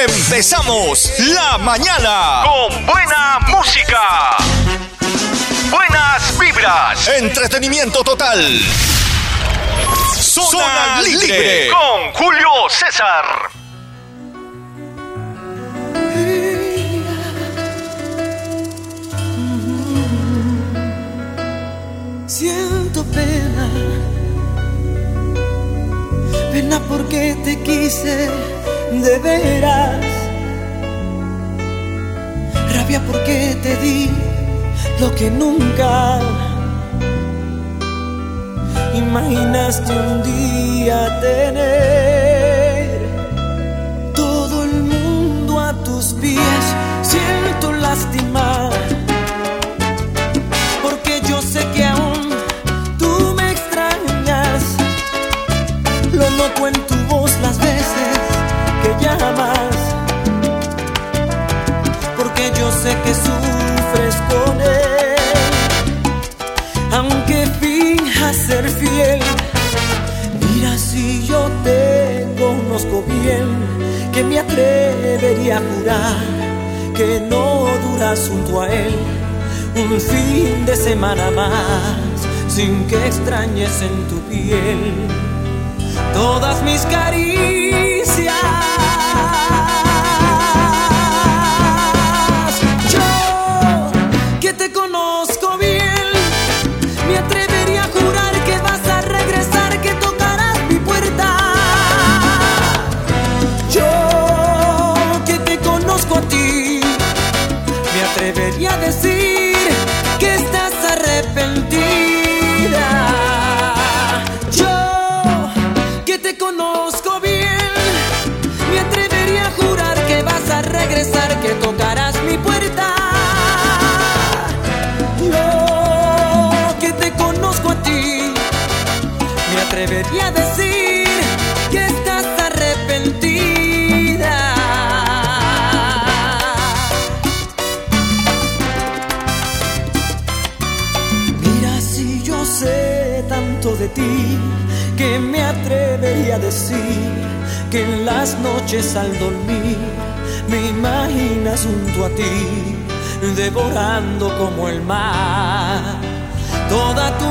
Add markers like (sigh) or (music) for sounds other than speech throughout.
Empezamos la mañana con buena música. Buenas vibras. Entretenimiento total. Zona, libre. con Julio César. Siento pena, pena porque te quise de veras. Rabia porque te di lo que nunca imaginaste un día tener. Todo el mundo a tus pies, siento lástima. Porque yo sé que aún tú me extrañas. Lo noto en sé que sufres con él. Aunque finjas ser fiel. Mira si yo te conozco bien. Que me atrevería a jurar que no duras junto a él un fin de semana más sin que extrañes en tu piel todas mis caricias. Las noches al dormir me imaginas junto a ti devorando como el mar. Toda tu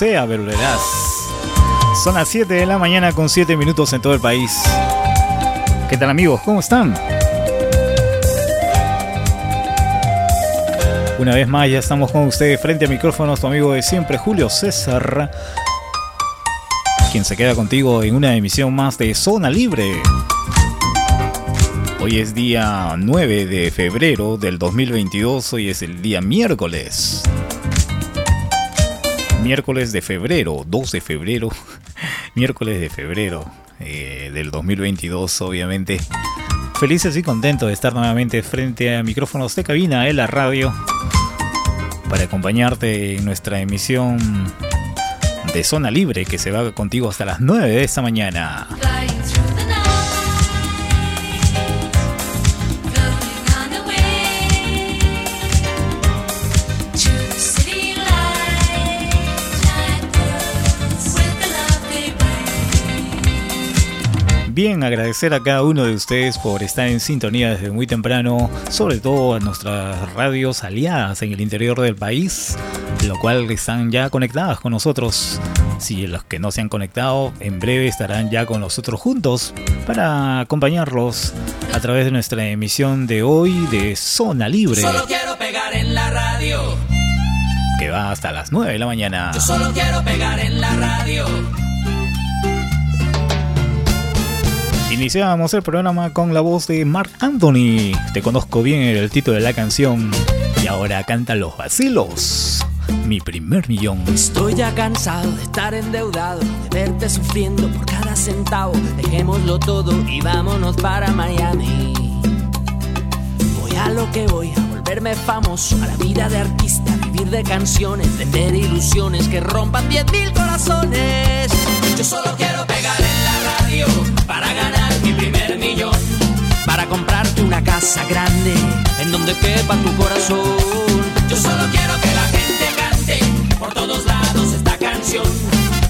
sea, volverás. Son las 7 de la mañana con 7 minutos en todo el país. ¿Qué tal amigos? ¿Cómo están? Una vez más ya estamos con ustedes frente a micrófonos, tu amigo de siempre, Julio César, quien se queda contigo en una emisión más de Zona Libre. Hoy es día 9 de febrero del 2022, hoy es el día miércoles. Miércoles de febrero, 2 de febrero, (laughs) miércoles de febrero eh, del 2022, obviamente. Felices y contentos de estar nuevamente frente a micrófonos de cabina en la radio para acompañarte en nuestra emisión de Zona Libre que se va contigo hasta las 9 de esta mañana. Bien, agradecer a cada uno de ustedes por estar en sintonía desde muy temprano, sobre todo a nuestras radios aliadas en el interior del país, lo cual están ya conectadas con nosotros. Si los que no se han conectado, en breve estarán ya con nosotros juntos para acompañarlos a través de nuestra emisión de hoy de Zona Libre. solo quiero pegar en la radio. Que va hasta las 9 de la mañana. Yo solo quiero pegar en la radio. Iniciamos el programa con la voz de Mark Anthony. Te conozco bien el título de la canción. Y ahora canta Los Vacilos. Mi primer millón. Estoy ya cansado de estar endeudado, de verte sufriendo por cada centavo. Dejémoslo todo y vámonos para Miami. Voy a lo que voy, a volverme famoso, a la vida de artista, vivir de canciones, vender ilusiones que rompan 10.000 corazones. Yo solo una casa grande en donde quepa tu corazón. Yo solo quiero que la gente cante por todos lados esta canción.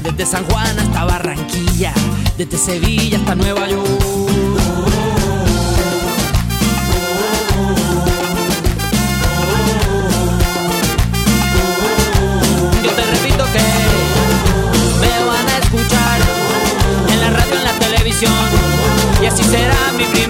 Desde San Juan hasta Barranquilla, desde Sevilla hasta Nueva York. Yo te repito que me van a escuchar en la radio, en la televisión, y así será mi primer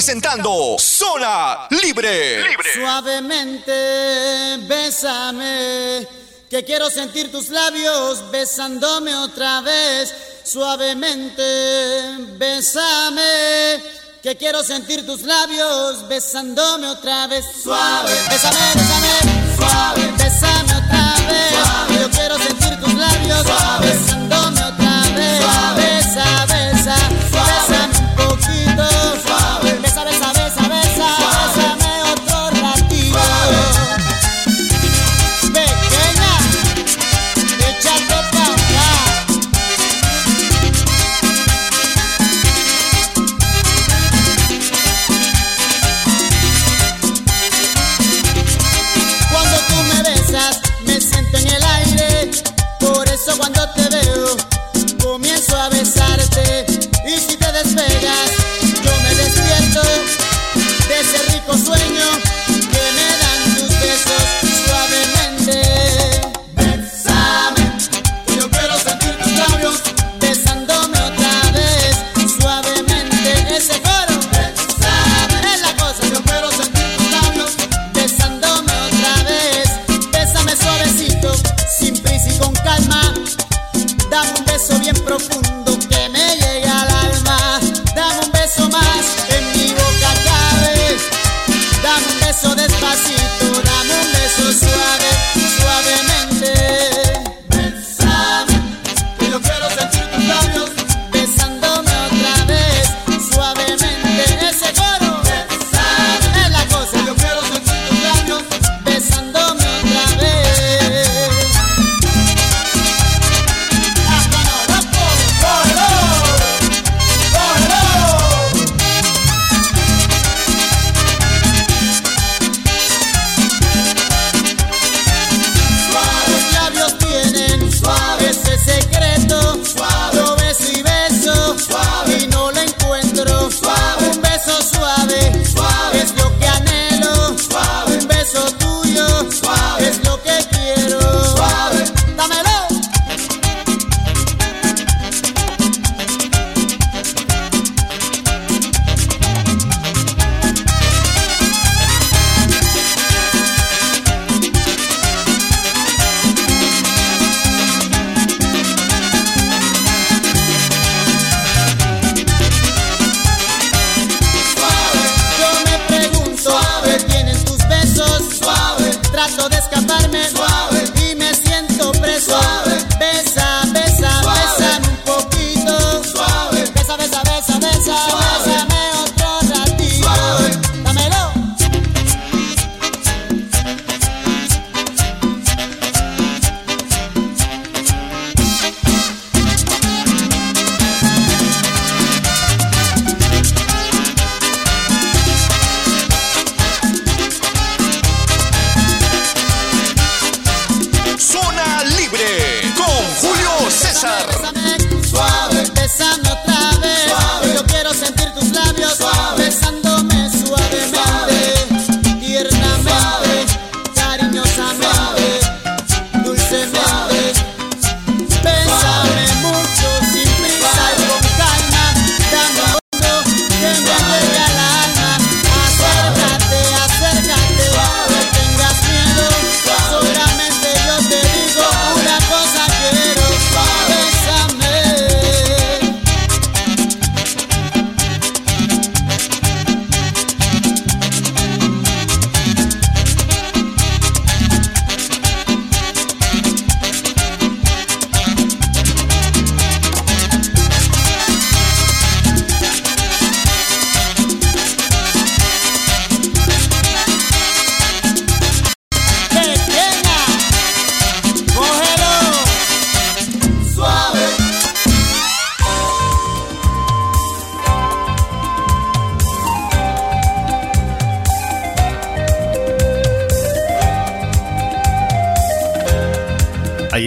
presentando Zona Libre. Libre. Suavemente, bésame, que quiero sentir tus labios besándome otra vez. Suavemente, bésame, que quiero sentir tus labios besándome otra vez. Suave, bésame, bésame, suave, bésame otra vez.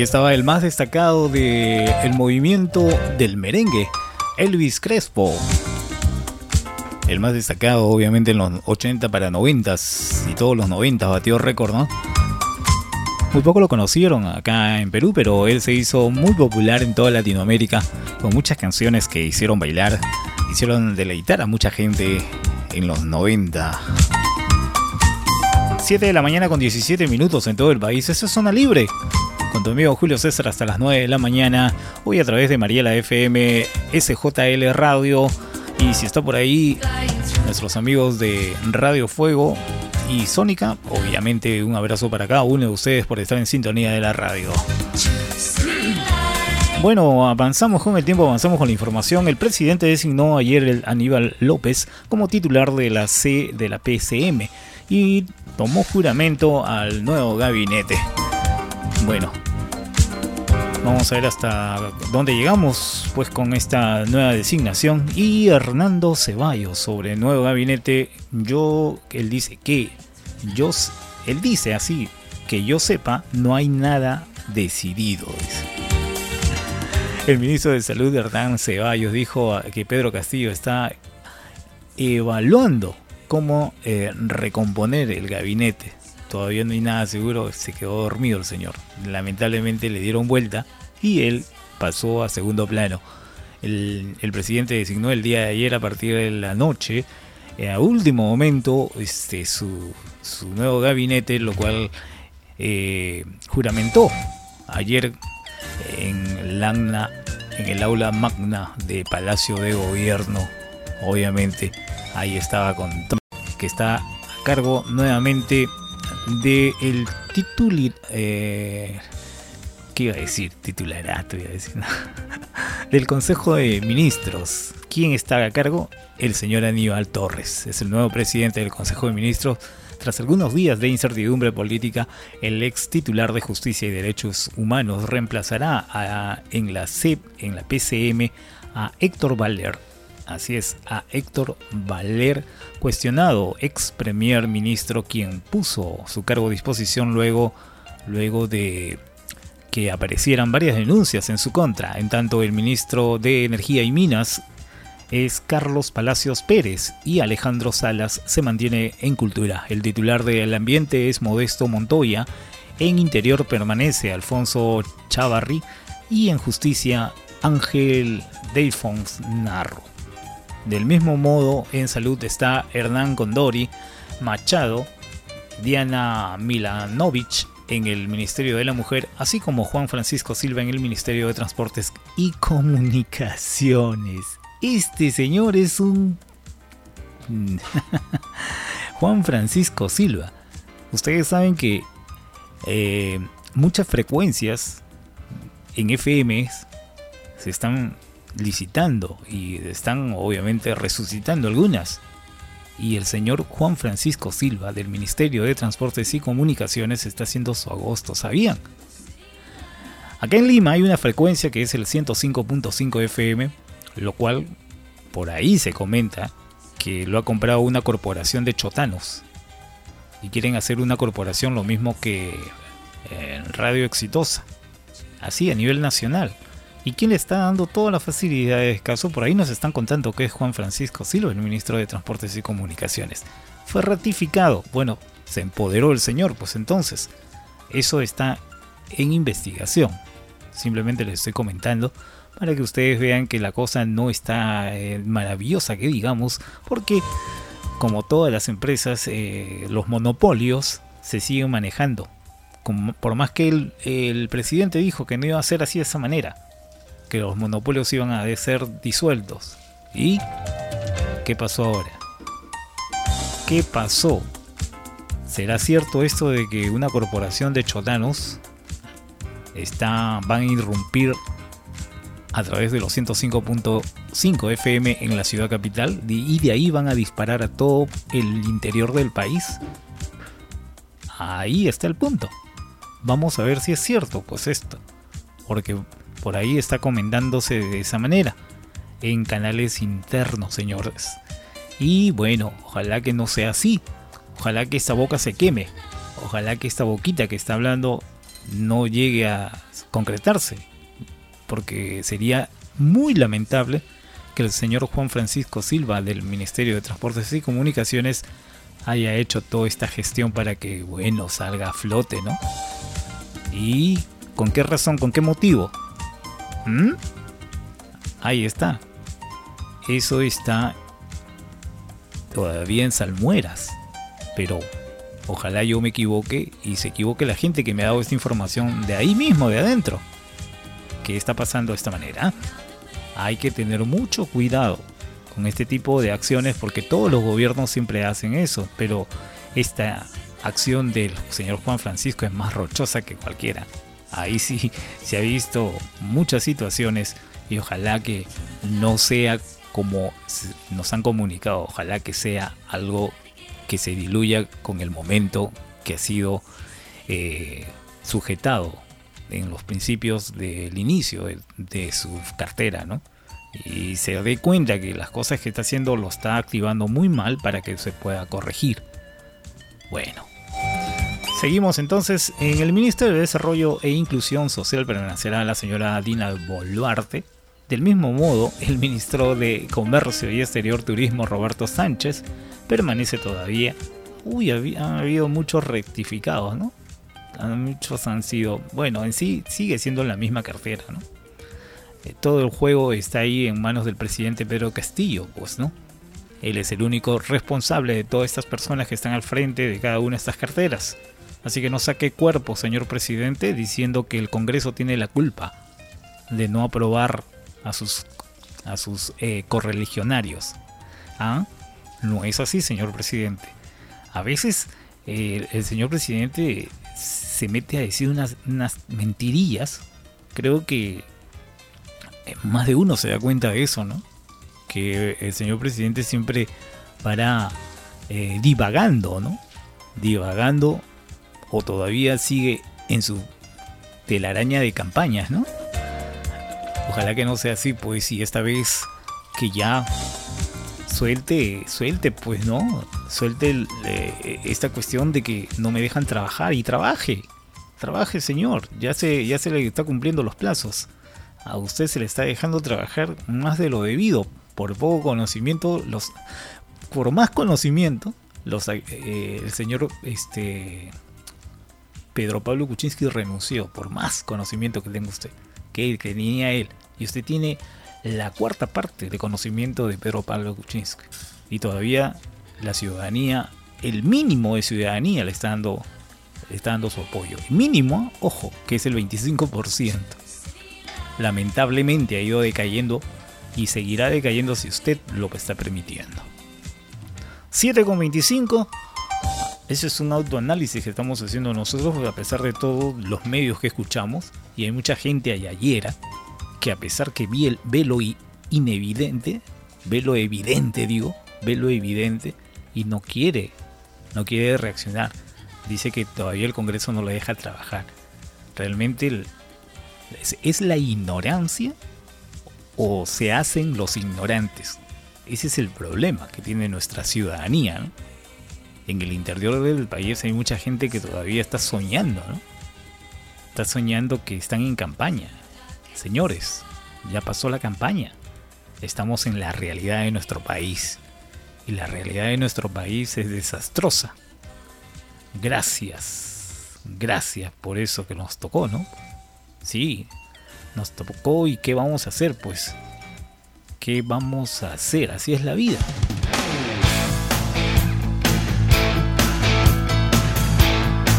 estaba el más destacado del el movimiento del merengue, Elvis Crespo. El más destacado, obviamente, en los 80 para 90 y todos los 90 batió récord, ¿no? Muy poco lo conocieron acá en Perú, pero él se hizo muy popular en toda Latinoamérica con muchas canciones que hicieron bailar, hicieron deleitar a mucha gente en los 90. 7 de la mañana con 17 minutos en todo el país. Esa es zona libre. Con tu amigo Julio César hasta las 9 de la mañana. Hoy a través de Mariela FM, SJL Radio. Y si está por ahí, nuestros amigos de Radio Fuego y Sónica, obviamente un abrazo para cada uno de ustedes por estar en sintonía de la radio. Bueno, avanzamos con el tiempo, avanzamos con la información. El presidente designó ayer el Aníbal López como titular de la C de la PCM y tomó juramento al nuevo gabinete. Bueno, vamos a ver hasta dónde llegamos pues con esta nueva designación. Y Hernando Ceballos sobre el nuevo gabinete, yo, él dice que yo, él dice así, que yo sepa, no hay nada decidido. El ministro de Salud, Hernán Ceballos, dijo que Pedro Castillo está evaluando cómo eh, recomponer el gabinete. Todavía no hay nada seguro, se quedó dormido el señor. Lamentablemente le dieron vuelta y él pasó a segundo plano. El, presidente designó el día de ayer a partir de la noche, eh, a último momento, este, su, su nuevo gabinete, lo cual eh, juramentó ayer en Lagna, en el aula magna de Palacio de Gobierno. Obviamente, ahí estaba con que está a cargo nuevamente de el título eh, ¿qué iba a decir? Titularato iba a decir. (laughs) del Consejo de Ministros. ¿Quién está a cargo? El señor Aníbal Torres. Es el nuevo presidente del Consejo de Ministros tras algunos días de incertidumbre política, el ex titular de Justicia y Derechos Humanos reemplazará en la CEP, en la PCM, a Héctor Valer. Así es, a Héctor Valer, cuestionado ex premier ministro, quien puso su cargo a disposición luego, luego de que aparecieran varias denuncias en su contra. En tanto, el ministro de Energía y Minas, es Carlos Palacios Pérez y Alejandro Salas se mantiene en cultura. El titular del ambiente es Modesto Montoya. En interior permanece Alfonso Chavarri y en justicia Ángel Delfons Narro. Del mismo modo, en salud está Hernán Condori, Machado, Diana Milanovich en el Ministerio de la Mujer, así como Juan Francisco Silva en el Ministerio de Transportes y Comunicaciones. Este señor es un... (laughs) Juan Francisco Silva. Ustedes saben que eh, muchas frecuencias en FM se están licitando y están obviamente resucitando algunas. Y el señor Juan Francisco Silva del Ministerio de Transportes y Comunicaciones está haciendo su agosto, ¿sabían? Acá en Lima hay una frecuencia que es el 105.5 FM lo cual por ahí se comenta que lo ha comprado una corporación de chotanos y quieren hacer una corporación lo mismo que en Radio Exitosa, así a nivel nacional. ¿Y quién le está dando todas las facilidades? Caso por ahí nos están contando que es Juan Francisco Silva, el ministro de Transportes y Comunicaciones. Fue ratificado. Bueno, se empoderó el señor, pues entonces, eso está en investigación. Simplemente les estoy comentando para que ustedes vean que la cosa no está eh, maravillosa, que digamos, porque como todas las empresas, eh, los monopolios se siguen manejando. por más que el, el, presidente dijo que no iba a ser así de esa manera, que los monopolios iban a ser disueltos. ¿Y qué pasó ahora? ¿Qué pasó? ¿Será cierto esto de que una corporación de chotanos está, van a irrumpir a través de los 105.5 FM en la ciudad capital y de ahí van a disparar a todo el interior del país. Ahí está el punto. Vamos a ver si es cierto, pues esto. Porque por ahí está comentándose de esa manera. En canales internos, señores. Y bueno, ojalá que no sea así. Ojalá que esta boca se queme. Ojalá que esta boquita que está hablando no llegue a concretarse porque sería muy lamentable que el señor Juan Francisco Silva del Ministerio de Transportes y Comunicaciones haya hecho toda esta gestión para que, bueno, salga a flote, ¿no? ¿Y con qué razón, con qué motivo? ¿Mm? Ahí está. Eso está todavía en salmueras. Pero ojalá yo me equivoque y se equivoque la gente que me ha dado esta información de ahí mismo, de adentro. ¿Qué está pasando de esta manera? Hay que tener mucho cuidado con este tipo de acciones porque todos los gobiernos siempre hacen eso, pero esta acción del señor Juan Francisco es más rochosa que cualquiera. Ahí sí se ha visto muchas situaciones y ojalá que no sea como nos han comunicado, ojalá que sea algo que se diluya con el momento que ha sido eh, sujetado en los principios del inicio de, de su cartera, ¿no? y se dé cuenta que las cosas que está haciendo lo está activando muy mal para que se pueda corregir. Bueno, seguimos entonces en el Ministerio de Desarrollo e Inclusión Social permanecerá la señora Dina Boluarte. Del mismo modo, el ministro de Comercio y Exterior Turismo Roberto Sánchez permanece todavía. Uy, ha habido muchos rectificados, ¿no? Muchos han sido, bueno, en sí sigue siendo la misma cartera, ¿no? Eh, todo el juego está ahí en manos del presidente Pedro Castillo, pues, ¿no? Él es el único responsable de todas estas personas que están al frente de cada una de estas carteras. Así que no saque cuerpo, señor presidente, diciendo que el Congreso tiene la culpa de no aprobar a sus, a sus eh, correligionarios. ¿Ah? No es así, señor presidente. A veces eh, el señor presidente se mete a decir unas, unas mentirillas. Creo que eh, más de uno se da cuenta de eso, ¿no? Que el señor presidente siempre para divagando, ¿no? Divagando o todavía sigue en su telaraña de campañas, ¿no? Ojalá que no sea así, pues, y esta vez que ya suelte, suelte, pues, ¿no? Suelte eh, esta cuestión de que no me dejan trabajar y trabaje. Trabaje, señor. Ya se, ya se le está cumpliendo los plazos a usted se le está dejando trabajar más de lo debido. Por poco conocimiento, los, por más conocimiento, los, eh, el señor este, Pedro Pablo Kuczynski renunció. Por más conocimiento que tenga usted, que, tenía él. Y usted tiene la cuarta parte de conocimiento de Pedro Pablo Kuczynski. Y todavía la ciudadanía, el mínimo de ciudadanía le está dando, le está dando su apoyo. mínimo, ojo, que es el 25% lamentablemente ha ido decayendo y seguirá decayendo si usted lo está permitiendo. 7,25. Ese es un autoanálisis que estamos haciendo nosotros a pesar de todos los medios que escuchamos. Y hay mucha gente ayer que a pesar que ve, lo inevidente, ve lo evidente, digo, ve lo evidente y no quiere, no quiere reaccionar. Dice que todavía el Congreso no le deja trabajar. Realmente ¿Es la ignorancia o se hacen los ignorantes? Ese es el problema que tiene nuestra ciudadanía. En el interior del país hay mucha gente que todavía está soñando, ¿no? Está soñando que están en campaña. Señores, ya pasó la campaña. Estamos en la realidad de nuestro país. Y la realidad de nuestro país es desastrosa. Gracias. Gracias por eso que nos tocó, ¿no? Sí, nos tocó y ¿qué vamos a hacer? Pues, ¿qué vamos a hacer? Así es la vida.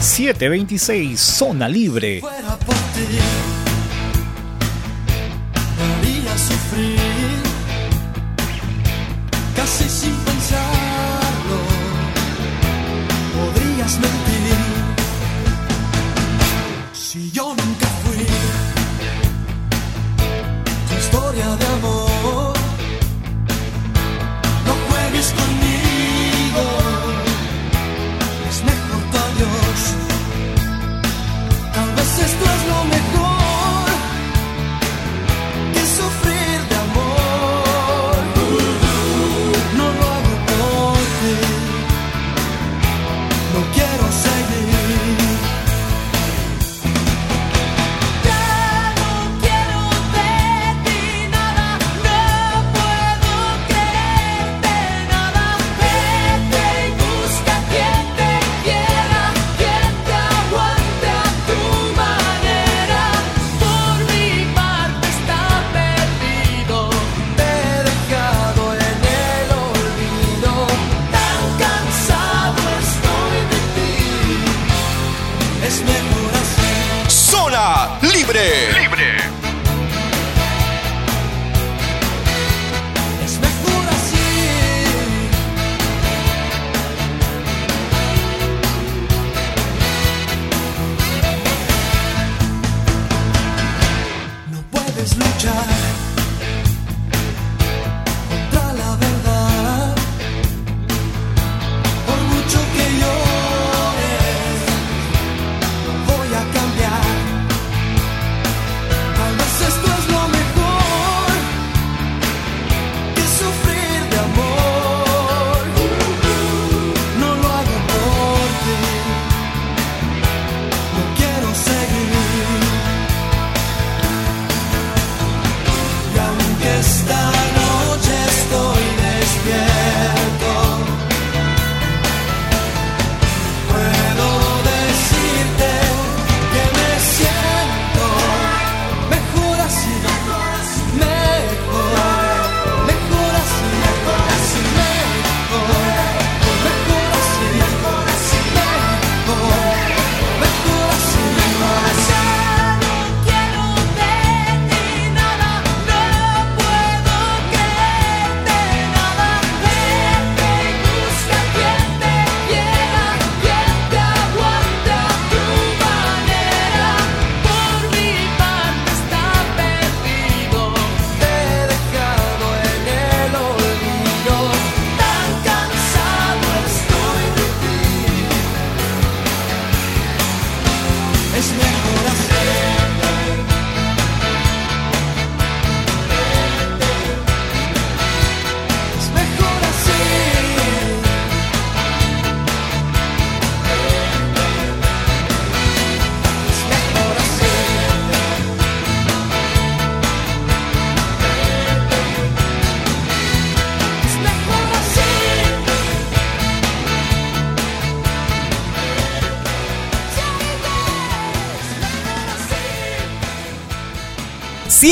...726, zona libre. Sufrir, casi sin pensarlo, podrías si yo nunca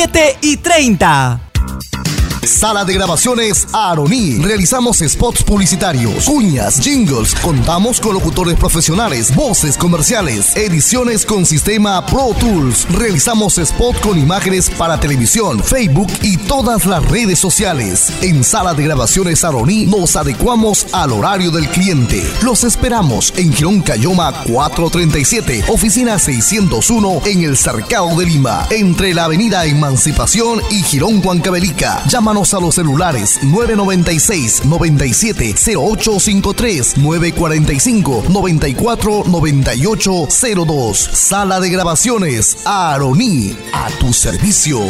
7 y 30. Sala de grabaciones Aroni. Realizamos spots publicitarios, cuñas, jingles. Contamos con locutores profesionales, voces comerciales, ediciones con sistema Pro Tools. Realizamos spot con imágenes para televisión, Facebook y todas las redes sociales. En Sala de grabaciones Aroni nos adecuamos al horario del cliente. Los esperamos en Girón Cayoma 437, oficina 601 en el Cercado de Lima, entre la avenida Emancipación y Girón Huancavelica. A los celulares 996 97 0853 945 94 98 02. Sala de grabaciones Aroní a tu servicio.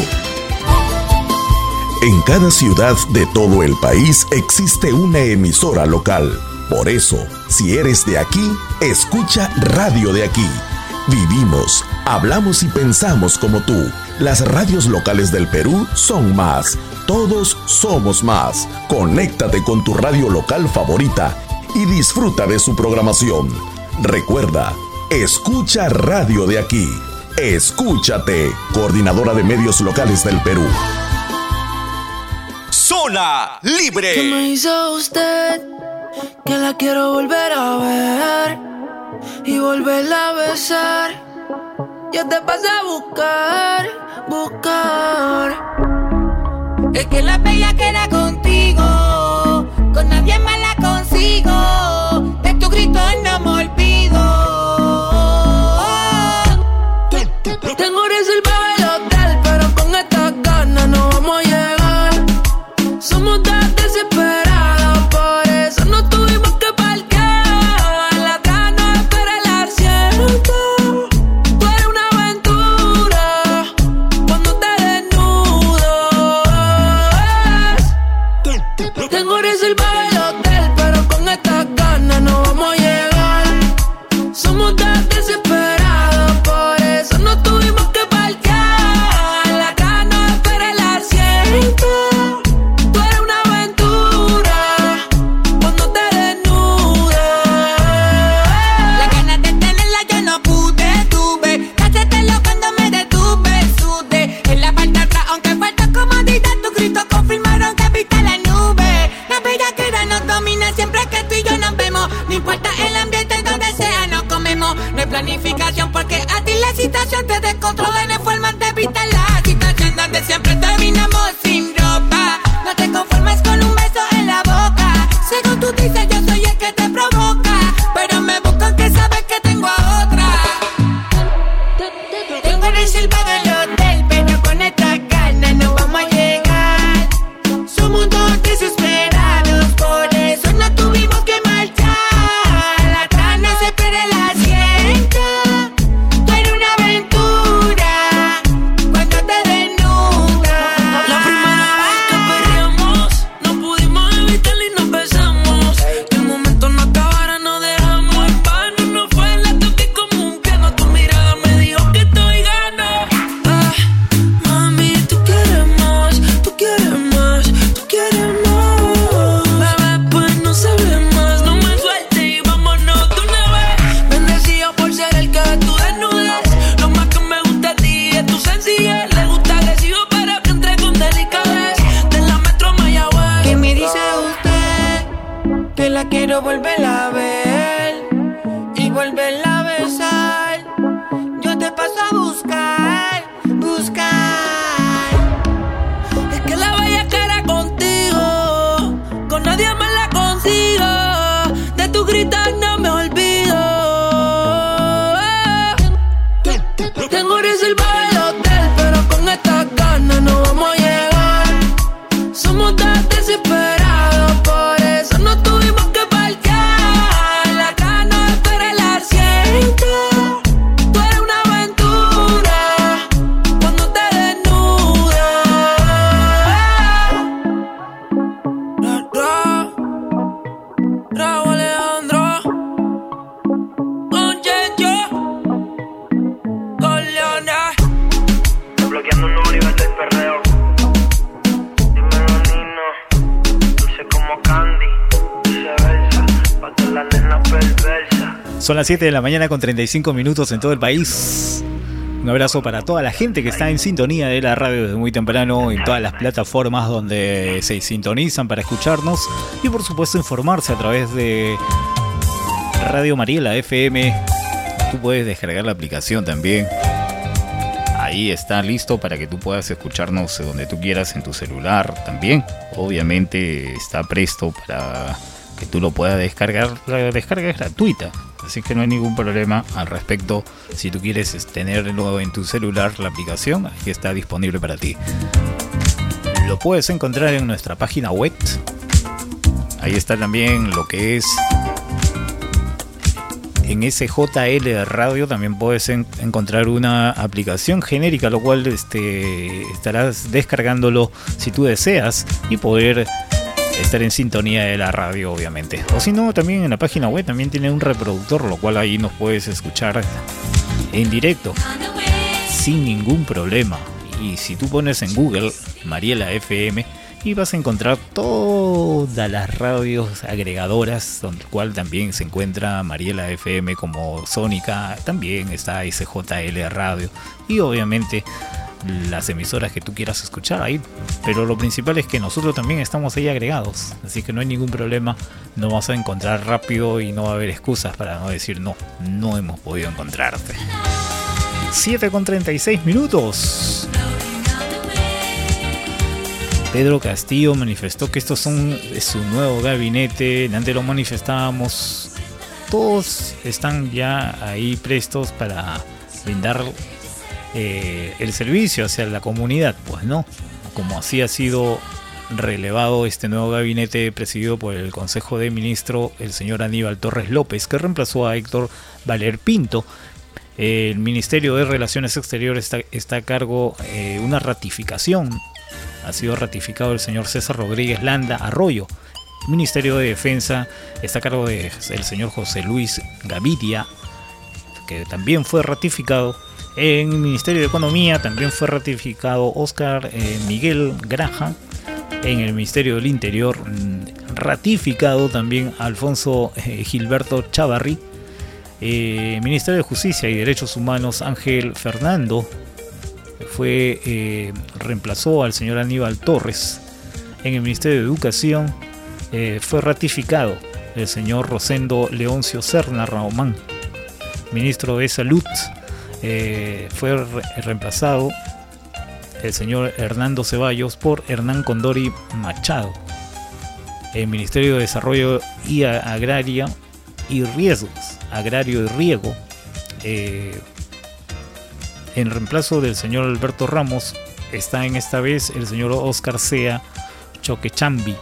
En cada ciudad de todo el país existe una emisora local. Por eso, si eres de aquí, escucha Radio de aquí. Vivimos, hablamos y pensamos como tú. Las radios locales del Perú son más. Todos somos más. Conéctate con tu radio local favorita y disfruta de su programación. Recuerda, escucha radio de aquí. Escúchate, coordinadora de medios locales del Perú. Zona Libre. ¿Qué me hizo usted? Que la quiero volver a ver y volverla a besar. Yo te pasé a buscar, buscar. Es que la bella queda contigo, con nadie más la consigo. Son las 7 de la mañana con 35 minutos en todo el país. Un abrazo para toda la gente que está en sintonía de la radio desde muy temprano en todas las plataformas donde se sintonizan para escucharnos y por supuesto informarse a través de Radio Mariela FM. Tú puedes descargar la aplicación también. Ahí está listo para que tú puedas escucharnos donde tú quieras en tu celular también. Obviamente está presto para que tú lo puedas descargar. La descarga es gratuita así que no hay ningún problema al respecto. Si tú quieres tenerlo en tu celular, la aplicación, aquí está disponible para ti. Lo puedes encontrar en nuestra página web. Ahí está también lo que es en SJL Radio también puedes encontrar una aplicación genérica, lo cual este, estarás descargándolo si tú deseas y poder estar en sintonía de la radio, obviamente. O si no, también en la página web también tiene un reproductor, lo cual ahí nos puedes escuchar en directo, sin ningún problema. Y si tú pones en Google Mariela FM, y vas a encontrar todas las radios agregadoras, donde cual también se encuentra Mariela FM como Sónica, también está SJL Radio y obviamente las emisoras que tú quieras escuchar ahí. Pero lo principal es que nosotros también estamos ahí agregados. Así que no hay ningún problema. No vas a encontrar rápido y no va a haber excusas para no decir no, no hemos podido encontrarte. 7 con 36 minutos. Pedro Castillo manifestó que estos son su nuevo gabinete. Antes lo manifestábamos. Todos están ya ahí prestos para brindar eh, el servicio hacia la comunidad, pues no, como así ha sido relevado este nuevo gabinete presidido por el Consejo de Ministro, el señor Aníbal Torres López, que reemplazó a Héctor Valer Pinto. El Ministerio de Relaciones Exteriores está, a cargo eh, una ratificación. Ha sido ratificado el señor César Rodríguez Landa Arroyo. El Ministerio de Defensa está a cargo del señor José Luis Gaviria, que también fue ratificado en el Ministerio de Economía también fue ratificado Oscar eh, Miguel Graja. En el Ministerio del Interior, mm, ratificado también Alfonso eh, Gilberto Chavarri. Eh, Ministerio de Justicia y Derechos Humanos, Ángel Fernando, fue reemplazó al señor Aníbal Torres. En el Ministerio de Educación fue ratificado el señor Rosendo Leoncio Serna Raumán. Ministro de Salud, eh, fue reemplazado el señor Hernando Ceballos por Hernán Condori Machado. El Ministerio de Desarrollo y Agraria y Riesgos, Agrario y Riego, eh, en reemplazo del señor Alberto Ramos está en esta vez el señor Oscar Sea Choquechambi.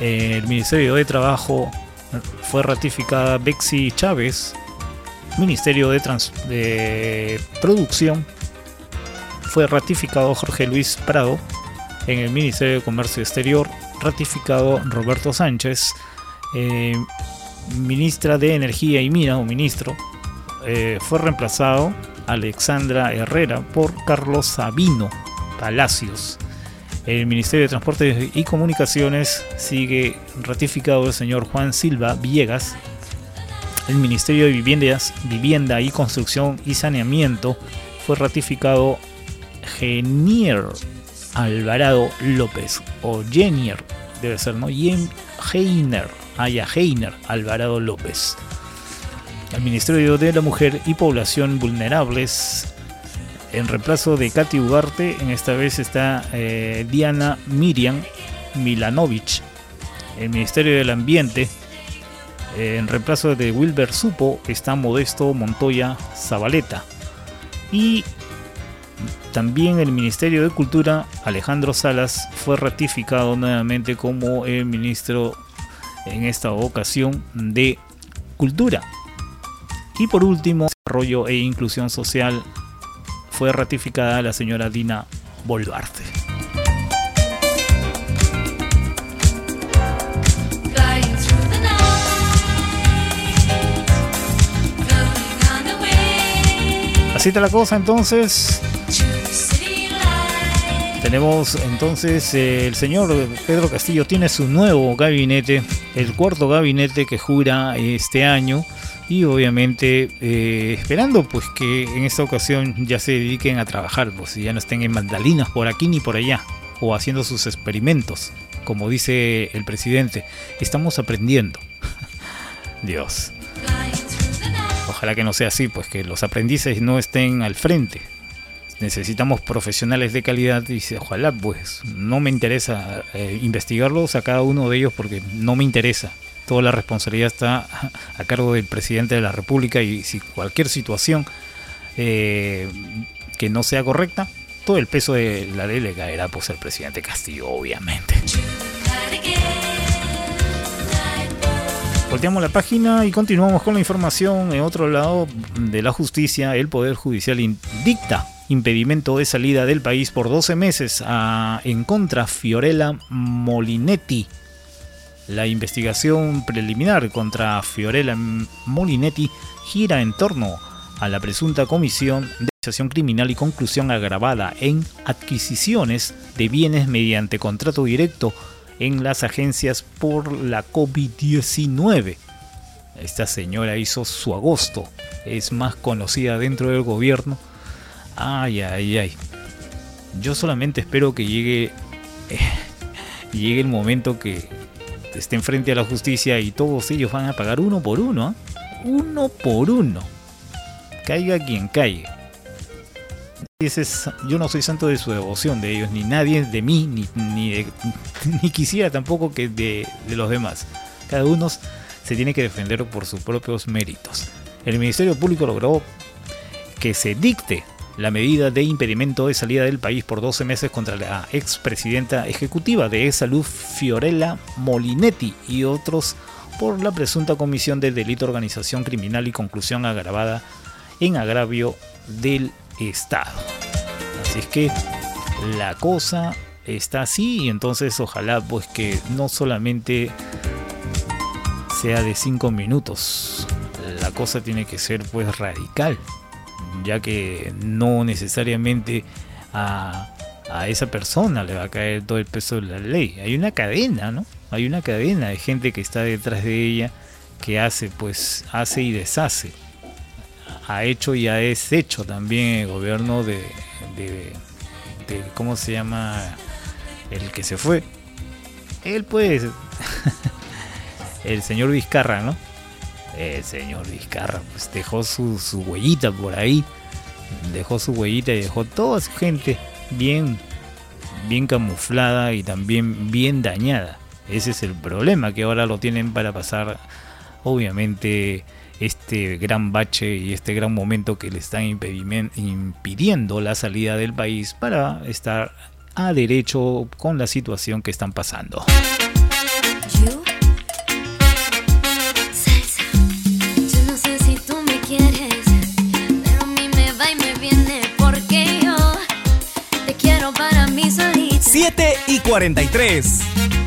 el Ministerio de Trabajo fue ratificada Bexi Chávez Ministerio de, de Producción fue ratificado Jorge Luis Prado. En el Ministerio de Comercio Exterior, ratificado Roberto Sánchez. Eh, ministra de Energía y Mina, o ministro, eh, fue reemplazado Alexandra Herrera por Carlos Sabino Palacios. El Ministerio de Transporte y Comunicaciones sigue ratificado el señor Juan Silva Villegas el Ministerio de Viviendas, Vivienda y Construcción y Saneamiento fue ratificado Genier Alvarado López o Genier, debe ser, ¿no? Heiner, Aya ah, Heiner Alvarado López. El Ministerio de la Mujer y Población Vulnerables, en reemplazo de Katy Ugarte, en esta vez está eh, Diana Miriam Milanovich. El Ministerio del Ambiente, en reemplazo de Wilber Supo está Modesto Montoya Zabaleta. Y también el Ministerio de Cultura, Alejandro Salas, fue ratificado nuevamente como el ministro en esta ocasión de Cultura. Y por último, Desarrollo e Inclusión Social fue ratificada la señora Dina Boluarte. Así está la cosa entonces. Tenemos entonces el señor Pedro Castillo tiene su nuevo gabinete, el cuarto gabinete que jura este año y obviamente eh, esperando pues que en esta ocasión ya se dediquen a trabajar, pues ya no estén en mandalinas por aquí ni por allá o haciendo sus experimentos, como dice el presidente, estamos aprendiendo. (laughs) Dios. Ojalá que no sea así, pues que los aprendices no estén al frente. Necesitamos profesionales de calidad y ojalá pues no me interesa eh, investigarlos a cada uno de ellos porque no me interesa toda la responsabilidad está a cargo del presidente de la República y si cualquier situación eh, que no sea correcta, todo el peso de la ley le caerá pues al presidente Castillo, obviamente. Volteamos la página y continuamos con la información. En otro lado de la justicia, el Poder Judicial dicta impedimento de salida del país por 12 meses en contra Fiorella Molinetti, la investigación preliminar contra Fiorella Molinetti gira en torno a la presunta comisión de organización criminal y conclusión agravada en adquisiciones de bienes mediante contrato directo en las agencias por la COVID-19. Esta señora hizo su agosto, es más conocida dentro del gobierno. Ay, ay, ay. Yo solamente espero que llegue, (laughs) llegue el momento que estén frente a la justicia y todos ellos van a pagar uno por uno. ¿ah? Uno por uno. Caiga quien caiga. Yo no soy santo de su devoción de ellos, ni nadie de mí, ni, (laughs) ni, quisiera tampoco que de, de los demás. Cada uno se tiene que defender por sus propios méritos. El Ministerio Público logró que se dicte la medida de impedimento de salida del país por 12 meses contra la expresidenta ejecutiva de Salud Fiorella Molinetti y otros por la presunta comisión de delito organización criminal y conclusión agravada en agravio del Estado. Así es que la cosa está así y entonces ojalá pues que no solamente sea de 5 minutos, la cosa tiene que ser pues radical ya que no necesariamente a, esa persona le va a caer todo el peso de la ley. Hay una cadena, ¿no? Hay una cadena de gente que está detrás de ella que hace, pues, hace y deshace. Ha hecho y ha deshecho también el gobierno de, de, ¿cómo se llama? El que se fue. Él, pues, (laughs) el señor Vizcarra, ¿no? el señor Vizcarra pues dejó su, su huellita por ahí, dejó su huellita y dejó toda su gente bien, bien camuflada y también bien dañada. Ese es el problema que ahora lo tienen para pasar, obviamente, este gran bache y este gran momento que le están impidiendo la salida del país para estar a derecho con la situación que están pasando. y 43.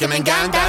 Y es que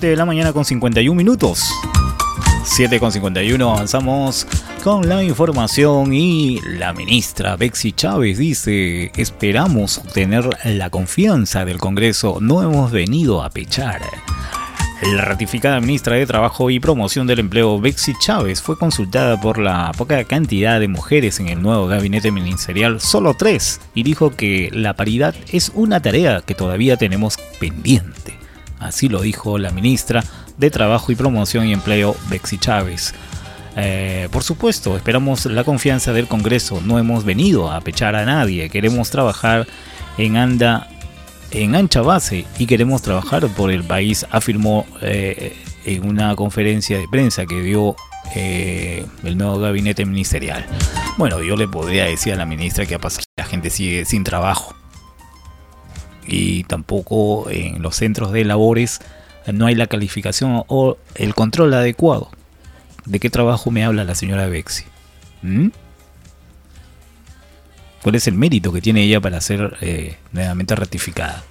7 de la mañana con 51 minutos. 7 con 51 avanzamos con la información y la ministra Bexi Chávez dice, esperamos obtener la confianza del Congreso, no hemos venido a pechar. La ratificada ministra de Trabajo y Promoción del Empleo, Bexi Chávez, fue consultada por la poca cantidad de mujeres en el nuevo gabinete ministerial, solo tres, y dijo que la paridad es una tarea que todavía tenemos pendiente. Así lo dijo la ministra de Trabajo y Promoción y Empleo, Bexy Chávez. Eh, por supuesto, esperamos la confianza del Congreso. No hemos venido a pechar a nadie. Queremos trabajar en anda en ancha base y queremos trabajar por el país, afirmó eh, en una conferencia de prensa que dio eh, el nuevo gabinete ministerial. Bueno, yo le podría decir a la ministra que ha pasado. La gente sigue sin trabajo y tampoco en los centros de labores no hay la calificación o el control adecuado. ¿De qué trabajo me habla la señora Bexi? ¿Mm? ¿Cuál es el mérito que tiene ella para ser eh, nuevamente ratificada?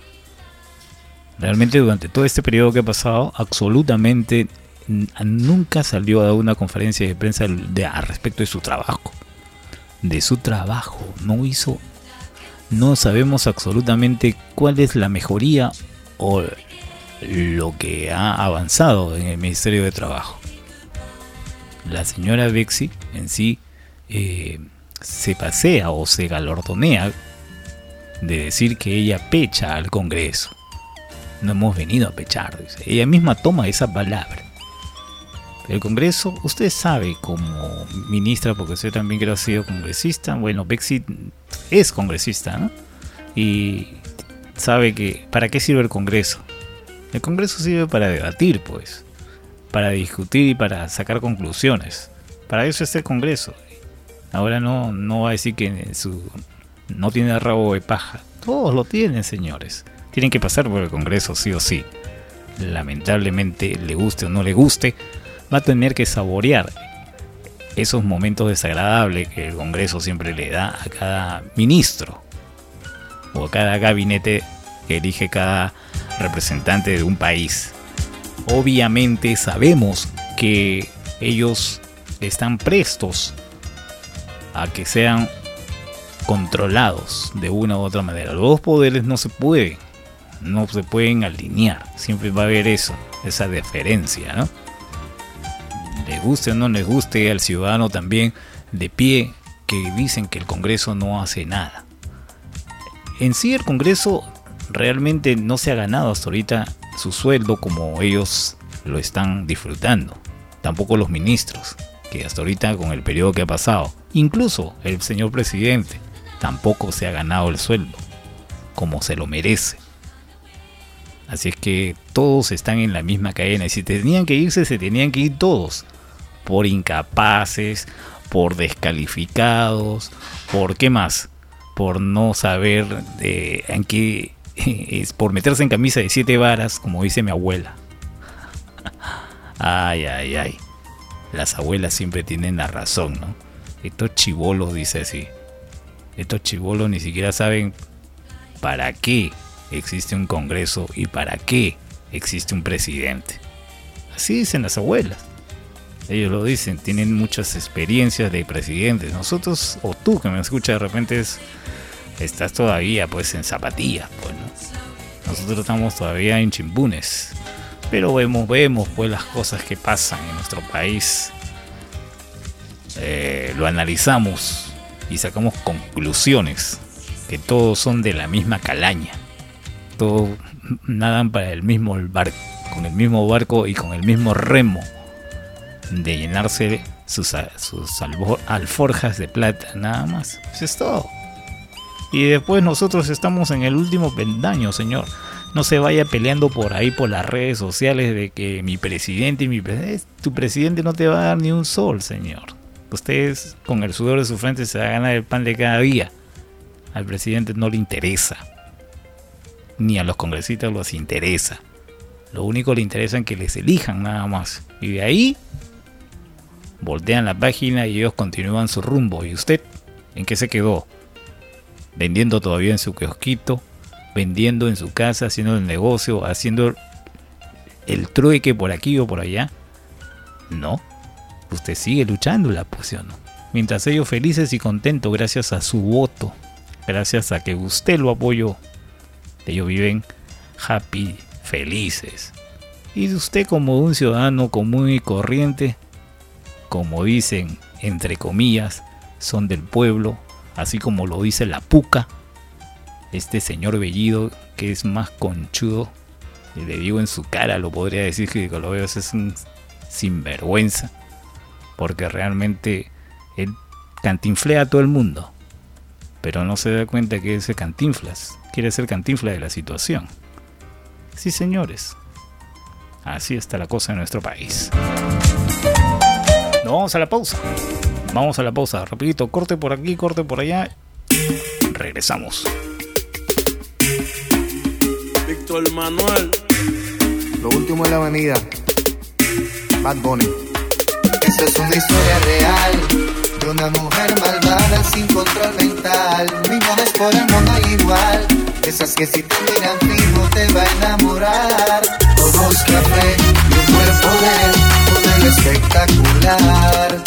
Realmente durante todo este periodo que ha pasado, absolutamente nunca salió a dar una conferencia de prensa de, a respecto de su trabajo. De su trabajo. No hizo no sabemos absolutamente cuál es la mejoría o lo que ha avanzado en el Ministerio de Trabajo. La señora Bexi en sí eh, se pasea o se galordonea de decir que ella pecha al Congreso. no hemos venido a pechar. Ella misma toma esa palabra. El Congreso, usted sabe como ministra, porque usted también creo ha sido congresista, bueno, Bexit es congresista, ¿no? Y sabe que, ¿para qué sirve el Congreso? El Congreso sirve para debatir, pues, para discutir y para sacar conclusiones. Para eso es el Congreso. Ahora no, no va a decir que su, no tiene rabo de paja. Todos lo tienen, señores. Tienen que pasar por el Congreso, sí o sí. Lamentablemente, le guste o no le guste, va a tener que saborear esos momentos desagradables que el Congreso siempre le da a cada ministro o a cada gabinete que elige cada representante de un país. Obviamente sabemos que ellos están prestos a que sean controlados de una u otra manera. Los dos poderes no se pueden, no se pueden alinear. Siempre va a haber eso, esa diferencia, ¿no? Le guste o no le guste al ciudadano también de pie que dicen que el Congreso no hace nada. En sí el Congreso realmente no se ha ganado hasta ahorita su sueldo como ellos lo están disfrutando. Tampoco los ministros, que hasta ahorita con el periodo que ha pasado, incluso el señor presidente, tampoco se ha ganado el sueldo como se lo merece. Así es que todos están en la misma cadena y si tenían que irse, se tenían que ir todos. Por incapaces, por descalificados, por qué más, por no saber de, en qué (laughs) es por meterse en camisa de siete varas, como dice mi abuela. (laughs) Ay, ay, ay. Las abuelas siempre tienen la razón, ¿no? Estos chivolos, dice así. Estos chivolos ni siquiera saben para qué existe un Congreso y para qué existe un presidente. Así dicen las abuelas. Ellos lo dicen, tienen muchas experiencias de presidentes. Nosotros, o tú que me escuchas de repente, estás todavía pues en zapatillas, pues, ¿no? Nosotros estamos todavía en chimbunes. Pero vemos, vemos pues las cosas que pasan en nuestro país. Eh, lo analizamos y sacamos conclusiones que todos son de la misma calaña. Todos nadan para el mismo barco, con el mismo barco y con el mismo remo de llenarse sus, sus alforjas de plata, nada más. Eso es todo. Y después nosotros estamos en el último pendaño, señor. No se vaya peleando por ahí por las redes sociales de que mi presidente y mi presidente... Tu presidente no te va a dar ni un sol, señor. Ustedes con el sudor de su frente se va a ganar el pan de cada día. Al presidente no le interesa. Ni a los congresistas los interesa. Lo único que le interesa es que les elijan nada más. Y de ahí voltean la página y ellos continúan su rumbo. ¿Y usted en qué se quedó? Vendiendo todavía en su kiosquito, vendiendo en su casa, haciendo el negocio, haciendo el trueque por aquí o por allá. No, usted sigue luchando la posición. Mientras ellos felices y contentos gracias a su voto, gracias a que usted lo apoyó, ellos viven happy, felices. Y usted como un ciudadano común y corriente, como dicen, entre comillas, son del pueblo, así como lo dice la puca, este señor Bellido, que es más conchudo, y le digo en su cara, lo podría decir que lo veo es un sinvergüenza, porque realmente él cantinflea a todo el mundo, pero no se da cuenta que ese cantinflas quiere ser cantinfla de la situación. Sí, señores, así está la cosa en nuestro país. Nos vamos a la pausa. Vamos a la pausa, rapidito, corte por aquí, corte por allá. Regresamos. Víctor Manuel. Lo último en la avenida. Bad Bunny. Esta es una historia real de una mujer malvada sin control mental. Millones por el mundo igual. Esas que si te miran fijo te va a enamorar. Ojos café y un cuerpo de poder espectacular.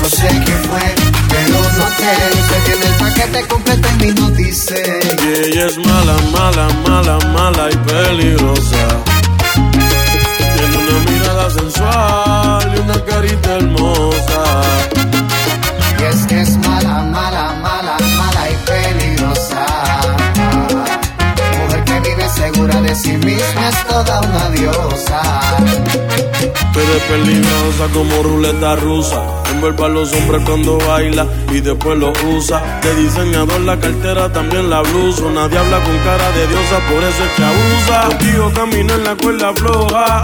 No sé qué fue, pero noté Se tiene el paquete completo en mi notice. Y ella es mala, mala, mala, mala y peligrosa. Tiene una mirada sensual y una carita hermosa. Y es que es mala, mala, mala, mala y peligrosa. Mujer que vive segura de sí misma es toda una diosa. Tú eres peligrosa como ruleta rusa. Envuelve a los hombres cuando baila y después lo usa. De diseñador la cartera, también la blusa. Nadie habla con cara de diosa, por eso es que abusa. Contigo camino en la cuerda floja.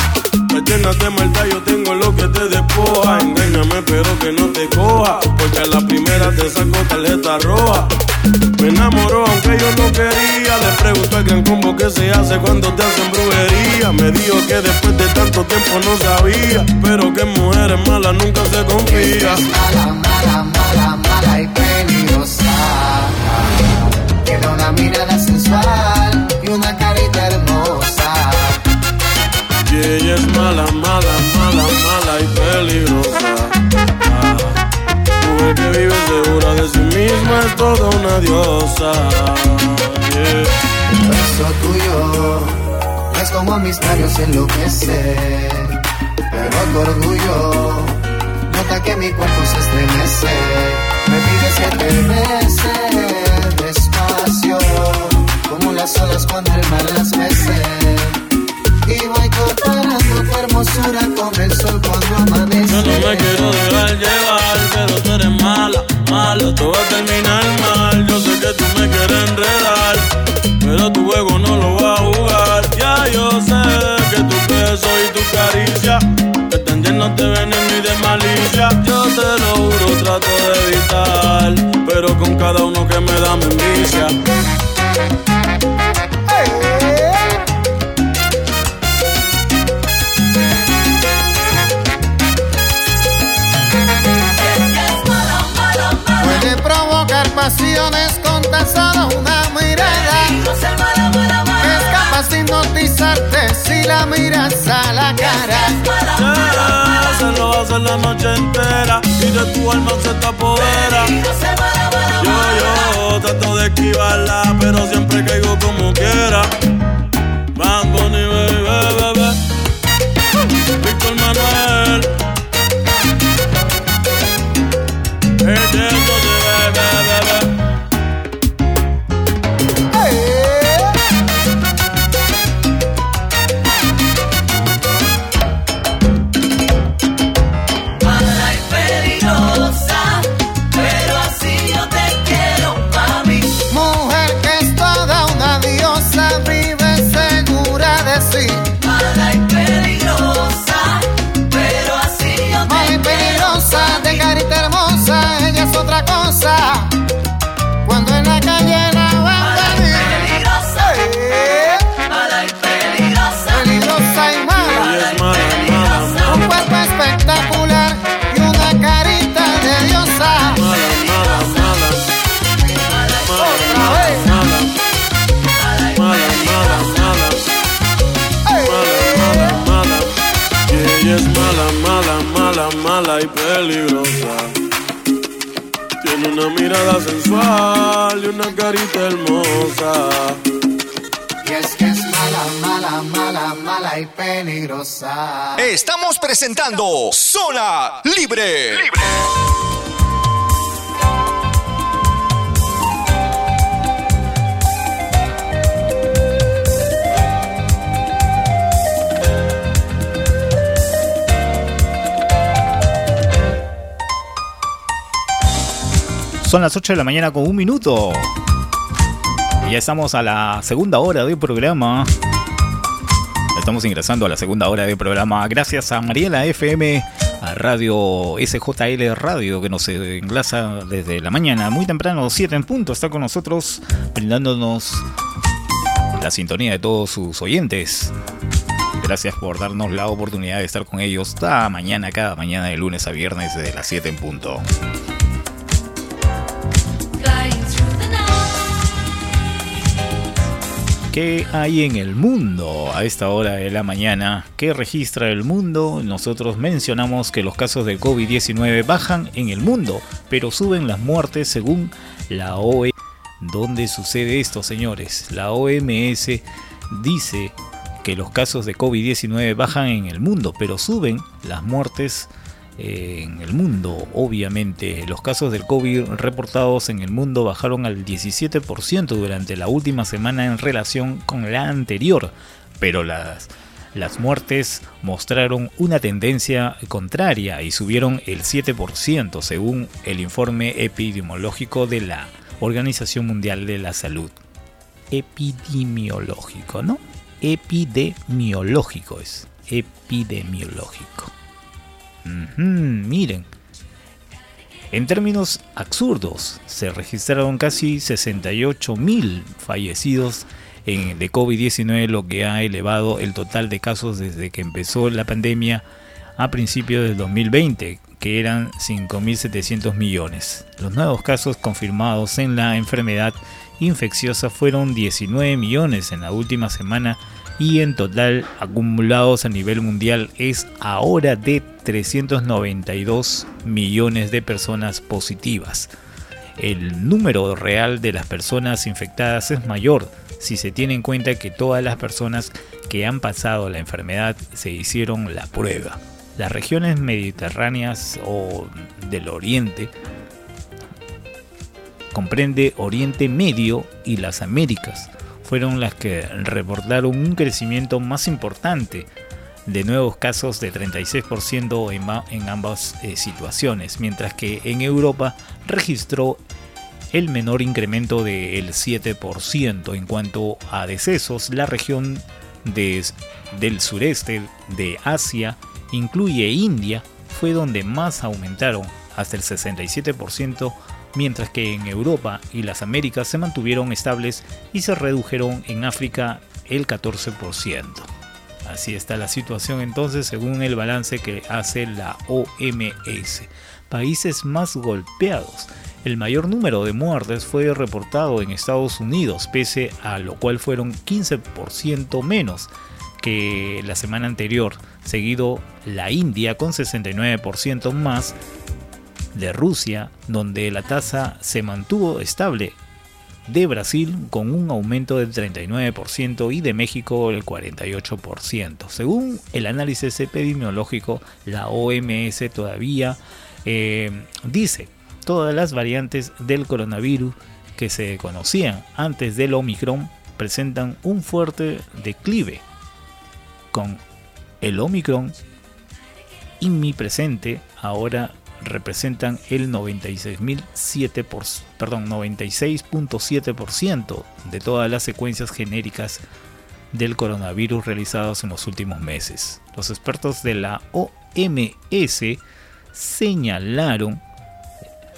Te llenas de maldad, yo tengo lo que te despoja. Engáñame, pero que no te coja. Porque a la primera te saco tarjeta roja. Me enamoró aunque yo no quería. Le pregunto al gran combo que se hace cuando te hacen brujería. Me dijo que después de tanto tiempo no sabía. Pero que mujeres malas nunca se confía. mala, mala, mala, mala y peligrosa. Una mirada sensual Y ella es mala, mala, mala, mala y peligrosa. Ah, mujer que vive segura de sí misma es toda una diosa. El beso tuyo es como mis labios enloquecer. Pero tu orgullo nota que mi cuerpo se estremece. Me pides que te bese despacio, como las olas cuando el mar las mece. Y voy comparando tu hermosura con el sol cuando amanece. Yo no me quiero dejar llevar, pero tú eres mala, mala, todo va a terminar mal. Yo sé que tú me quieres enredar, pero tu juego no lo va a jugar. Ya yo sé que tu beso y tu caricia que están llenos de veneno y de malicia. Yo te lo juro, trato de evitar, pero con cada uno que me da me. Si la miras a la cara. Se lo hace la noche entera y de tu alma se te apodera. Yo, yo trato de esquivarla, pero siempre caigo como quiera. Una mirada sensual y una carita hermosa. Y es que es mala, mala, mala, mala y peligrosa. Estamos presentando Zona Libre. Son las 8 de la mañana con un minuto. Y ya estamos a la segunda hora del programa. Estamos ingresando a la segunda hora del programa gracias a Mariela FM, a Radio SJL Radio que nos enlaza desde la mañana, muy temprano, 7 en punto, está con nosotros brindándonos la sintonía de todos sus oyentes. Gracias por darnos la oportunidad de estar con ellos cada mañana, cada mañana de lunes a viernes desde las 7 en punto. ¿Qué hay en el mundo a esta hora de la mañana? ¿Qué registra el mundo? Nosotros mencionamos que los casos de COVID-19 bajan en el mundo, pero suben las muertes según la OMS. ¿Dónde sucede esto, señores? La OMS dice que los casos de COVID-19 bajan en el mundo, pero suben las muertes en el mundo. Obviamente, los casos del COVID reportados en el mundo bajaron al 17% durante la última semana en relación con la anterior, pero las Las muertes mostraron una tendencia contraria y subieron el 7% según el informe epidemiológico de la Organización Mundial de la Salud. Epidemiológico, ¿no? Epidemiológico es. Epidemiológico. Miren, en términos absurdos, se registraron casi 68.000 fallecidos en, de COVID-19, lo que ha elevado el total de casos desde que empezó la pandemia a principios del 2020, que eran 5.700 millones. Los nuevos casos confirmados en la enfermedad infecciosa fueron 19 millones en la última semana y en total acumulados a nivel mundial es ahora de 392 millones de personas positivas. El número real de las personas infectadas es mayor si se tiene en cuenta que todas las personas que han pasado la enfermedad se hicieron la prueba. Las regiones mediterráneas o del Oriente comprende Oriente Medio y las Américas fueron las que reportaron un crecimiento más importante de nuevos casos de 36% en, ambas eh, situaciones, mientras que en Europa registró el menor incremento del 7%. En cuanto a decesos, la región del sureste de Asia incluye India, fue donde más aumentaron, hasta el 67%, mientras que en Europa y las Américas se mantuvieron estables y se redujeron en África el 14%. Así está la situación entonces según el balance que hace la OMS. Países más golpeados. El mayor número de muertes fue reportado en Estados Unidos, pese a lo cual fueron 15% menos que la semana anterior, seguido la India con 69% más de Rusia, donde la tasa se mantuvo estable, de Brasil con un aumento del 39% y de México el 48%. Según el análisis epidemiológico, la OMS todavía eh, dice todas las variantes del coronavirus que se conocían antes del Omicron presentan un fuerte declive con el Omicron presente ahora representan el 96.7%, de todas las secuencias genéricas del coronavirus realizadas en los últimos meses. Los expertos de la OMS señalaron,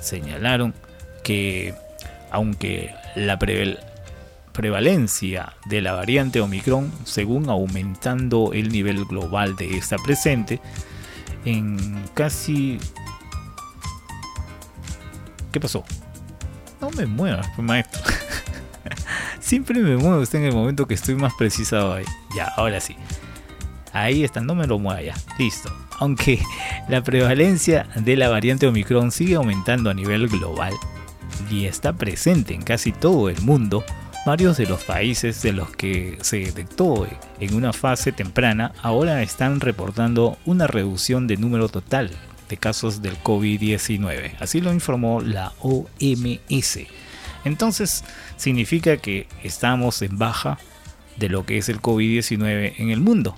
señalaron que aunque la prevalencia de la variante Omicron, según aumentando el nivel global de esta presente, en casi ¿Qué pasó? No me muevas, pues, maestro. (laughs) Siempre me muevo usted en el momento que estoy más precisado ahí. Ya, ahora sí. Ahí está, no me lo mueva ya. Listo. Aunque (laughs) la prevalencia de la variante Omicron sigue aumentando a nivel global y está presente en casi todo el mundo, varios de los países de los que se detectó en una fase temprana ahora están reportando una reducción de número total de casos del COVID-19. Así lo informó la OMS. Entonces, significa que estamos en baja de lo que es el COVID-19 en el mundo.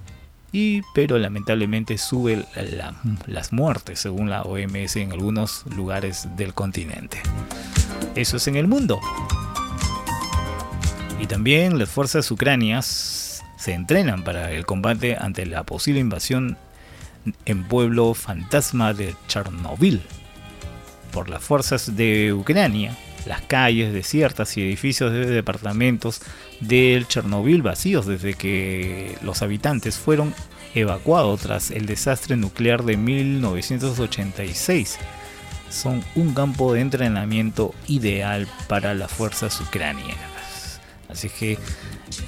Y, pero lamentablemente sube las muertes según la OMS en algunos lugares del continente. Eso es en el mundo. Y también las fuerzas ucranias se entrenan para el combate ante la posible invasión en pueblo fantasma de Chernobyl por las fuerzas de Ucrania. Las calles desiertas y edificios de departamentos del Chernobyl vacíos desde que los habitantes fueron evacuados tras el desastre nuclear de 1986 son un campo de entrenamiento ideal para las fuerzas ucranianas. Así que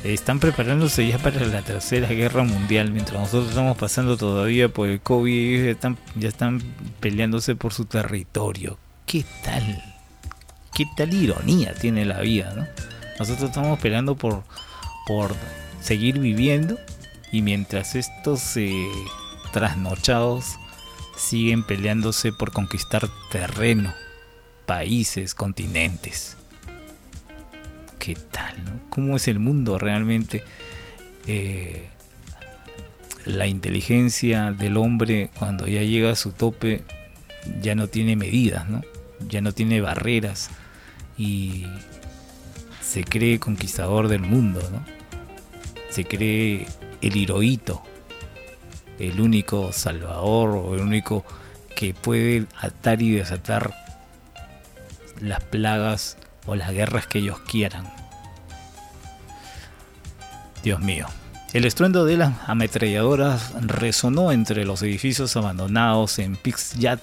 están preparándose ya para la tercera guerra mundial, mientras nosotros estamos pasando todavía por el COVID, están, ya están peleándose por su territorio. ¿Qué tal? ¿Qué tal ironía tiene la vida, no? Nosotros estamos peleando por, por seguir viviendo y mientras estos eh, trasnochados siguen peleándose por conquistar terreno, países, continentes qué tal, ¿Cómo es el mundo realmente? Eh, la inteligencia del hombre cuando ya llega a su tope ya no tiene medidas, ¿no? Ya no tiene barreras y se cree conquistador del mundo, ¿no? Se cree el heroíto, el único salvador o el único que puede atar y desatar las plagas o las guerras que ellos quieran. Dios mío. El estruendo de las ametralladoras resonó entre los edificios abandonados en Pixyat,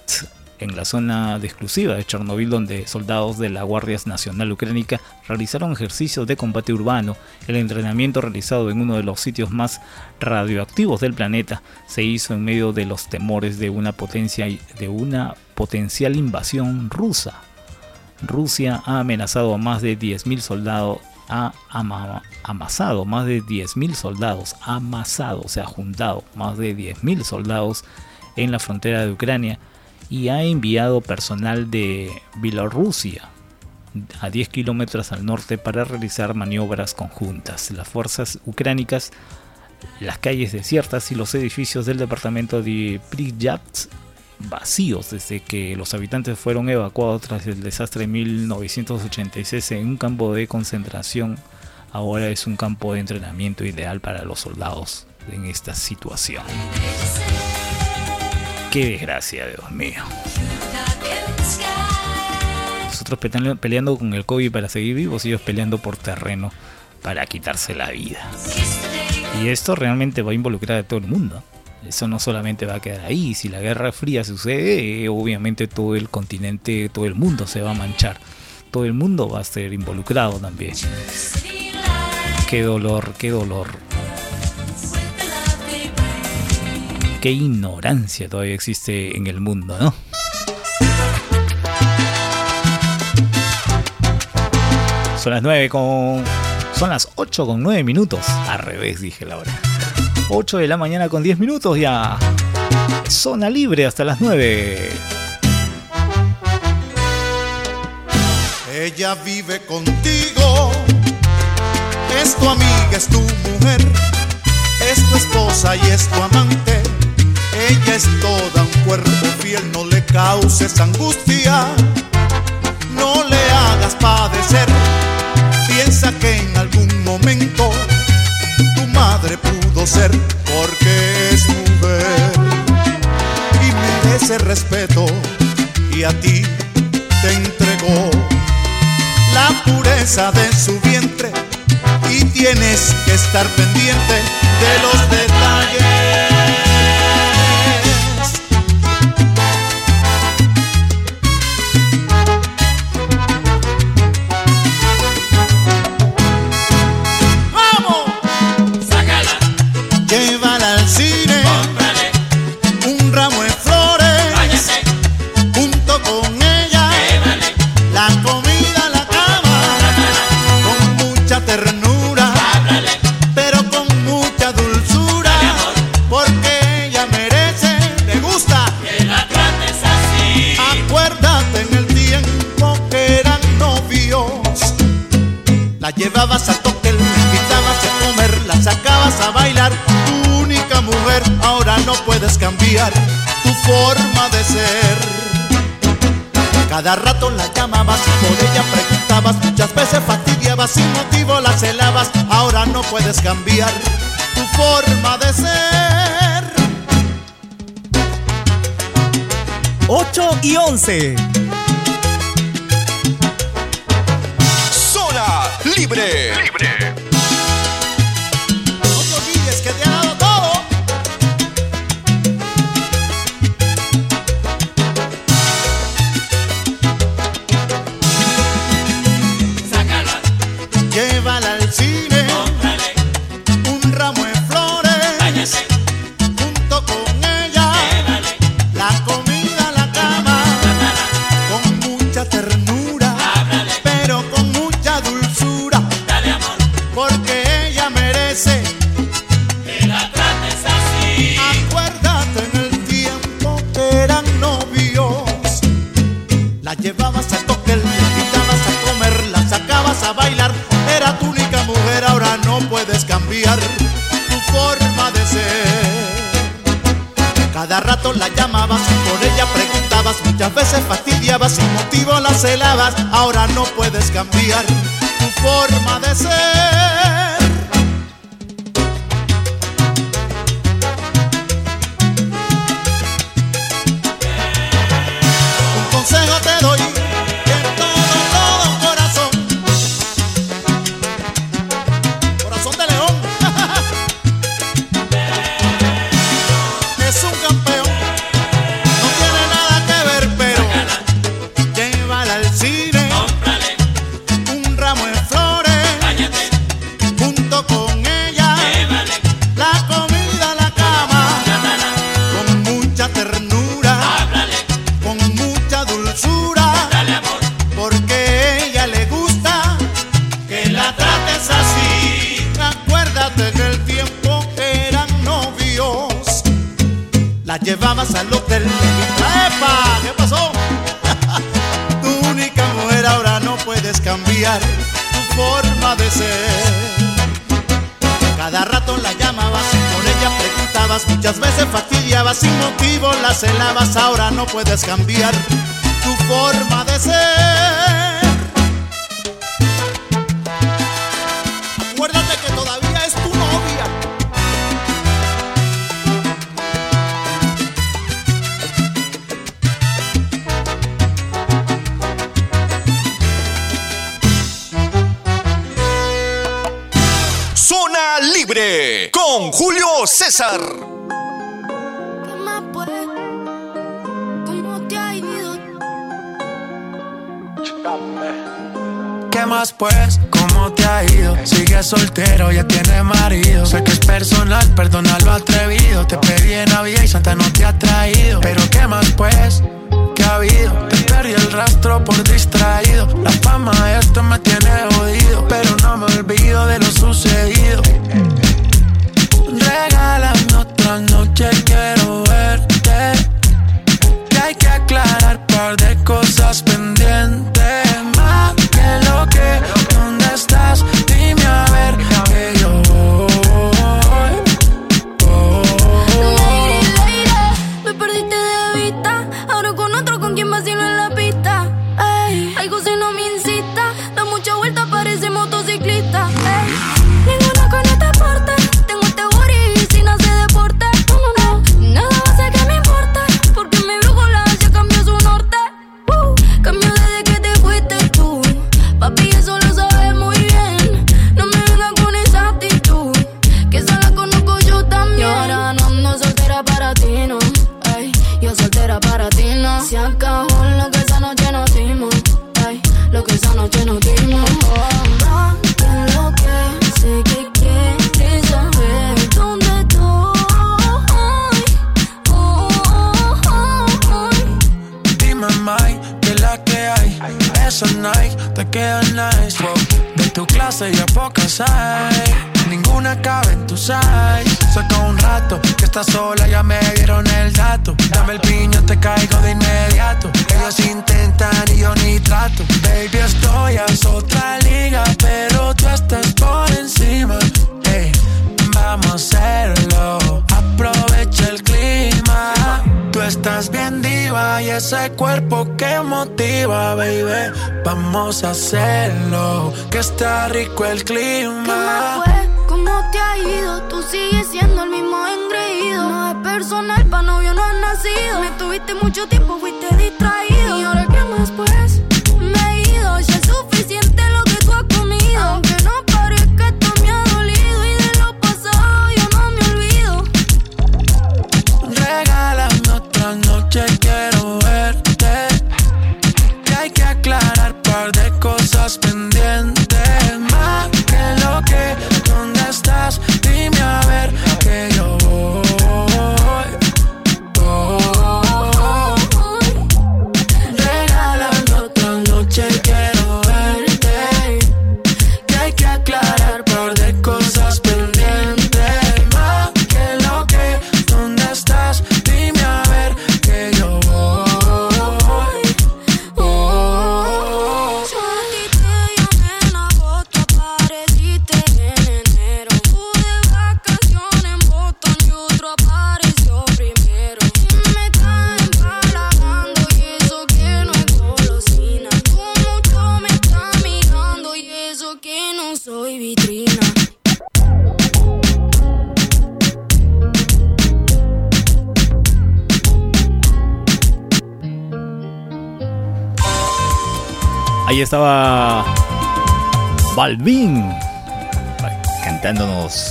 en la zona de exclusiva de Chernobyl, donde soldados de la Guardia Nacional Ucránica realizaron ejercicios de combate urbano. El entrenamiento realizado en uno de los sitios más radioactivos del planeta se hizo en medio de los temores de una, potencia, de una potencial invasión rusa. Rusia ha amenazado a más de 10.000 soldados ha amasado más de 10.000 soldados, amasado, o sea, juntado más de 10.000 soldados en la frontera de Ucrania y ha enviado personal de Bielorrusia a 10 kilómetros al norte para realizar maniobras conjuntas. Las fuerzas ucránicas, las calles desiertas y los edificios del departamento de Pripyat vacíos desde que los habitantes fueron evacuados tras el desastre de 1986 en un campo de concentración. Ahora es un campo de entrenamiento ideal para los soldados en esta situación. Qué desgracia, Dios mío. Nosotros peleando con el COVID para seguir vivos ellos peleando por terreno para quitarse la vida. Y esto realmente va a involucrar a todo el mundo. Eso no solamente va a quedar ahí. Si la Guerra Fría sucede, obviamente todo el continente, todo el mundo se va a manchar. Todo el mundo va a ser involucrado también. Qué dolor, qué dolor. Qué ignorancia todavía existe en el mundo, ¿no? Son las 9 con. Son las 8 con 9 minutos. Al revés, dije la hora. 8 de la mañana con 10 minutos ya. Zona libre hasta las 9. Ella vive contigo. Es tu amiga, es tu mujer. Es tu esposa y es tu amante. Ella es toda un cuerpo fiel, no le causes angustia. No le hagas padecer. Piensa que en algún momento tu madre pudo porque es mujer y merece respeto y a ti te entregó la pureza de su vientre y tienes que estar pendiente de los detalles. Ahora no puedes cambiar tu forma de ser. Cada rato la llamabas, por ella preguntabas, muchas veces fastidiabas, sin motivo la celabas, ahora no puedes cambiar tu forma de ser. 8 y 11. ahora no puedes cambiar tu forma de ser. puedes cambiar.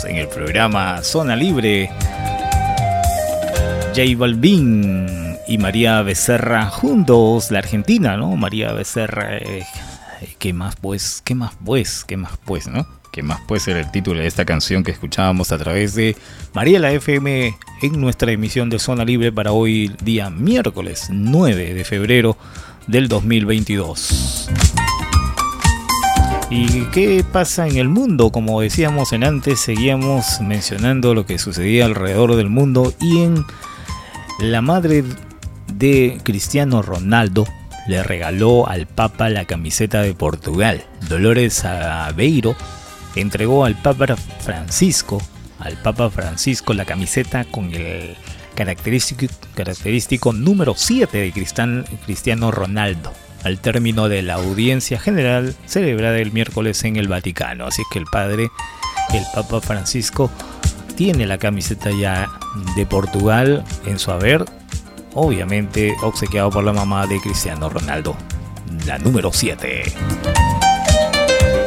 En el programa Zona Libre. J Balvin y María Becerra juntos, la Argentina, ¿no? María Becerra, eh, ¿qué más pues? ¿Qué más pues? ¿Qué más pues, no? ¿Qué más puede ser el título de esta canción que escuchábamos a través de María la FM en nuestra emisión de Zona Libre para hoy día miércoles 9 de febrero del 2022. ¿Y qué pasa en el mundo? Como decíamos en antes, seguíamos mencionando lo que sucedía alrededor del mundo y en la madre de Cristiano Ronaldo le regaló al Papa la camiseta de Portugal. Dolores Aveiro entregó al Papa Francisco, al Papa Francisco la camiseta con el característico, característico número 7 de Cristiano Ronaldo al término de la audiencia general celebrada el miércoles en el Vaticano. Así que el padre, el Papa Francisco, tiene la camiseta ya de Portugal en su haber, obviamente obsequiado por la mamá de Cristiano Ronaldo, la número 7.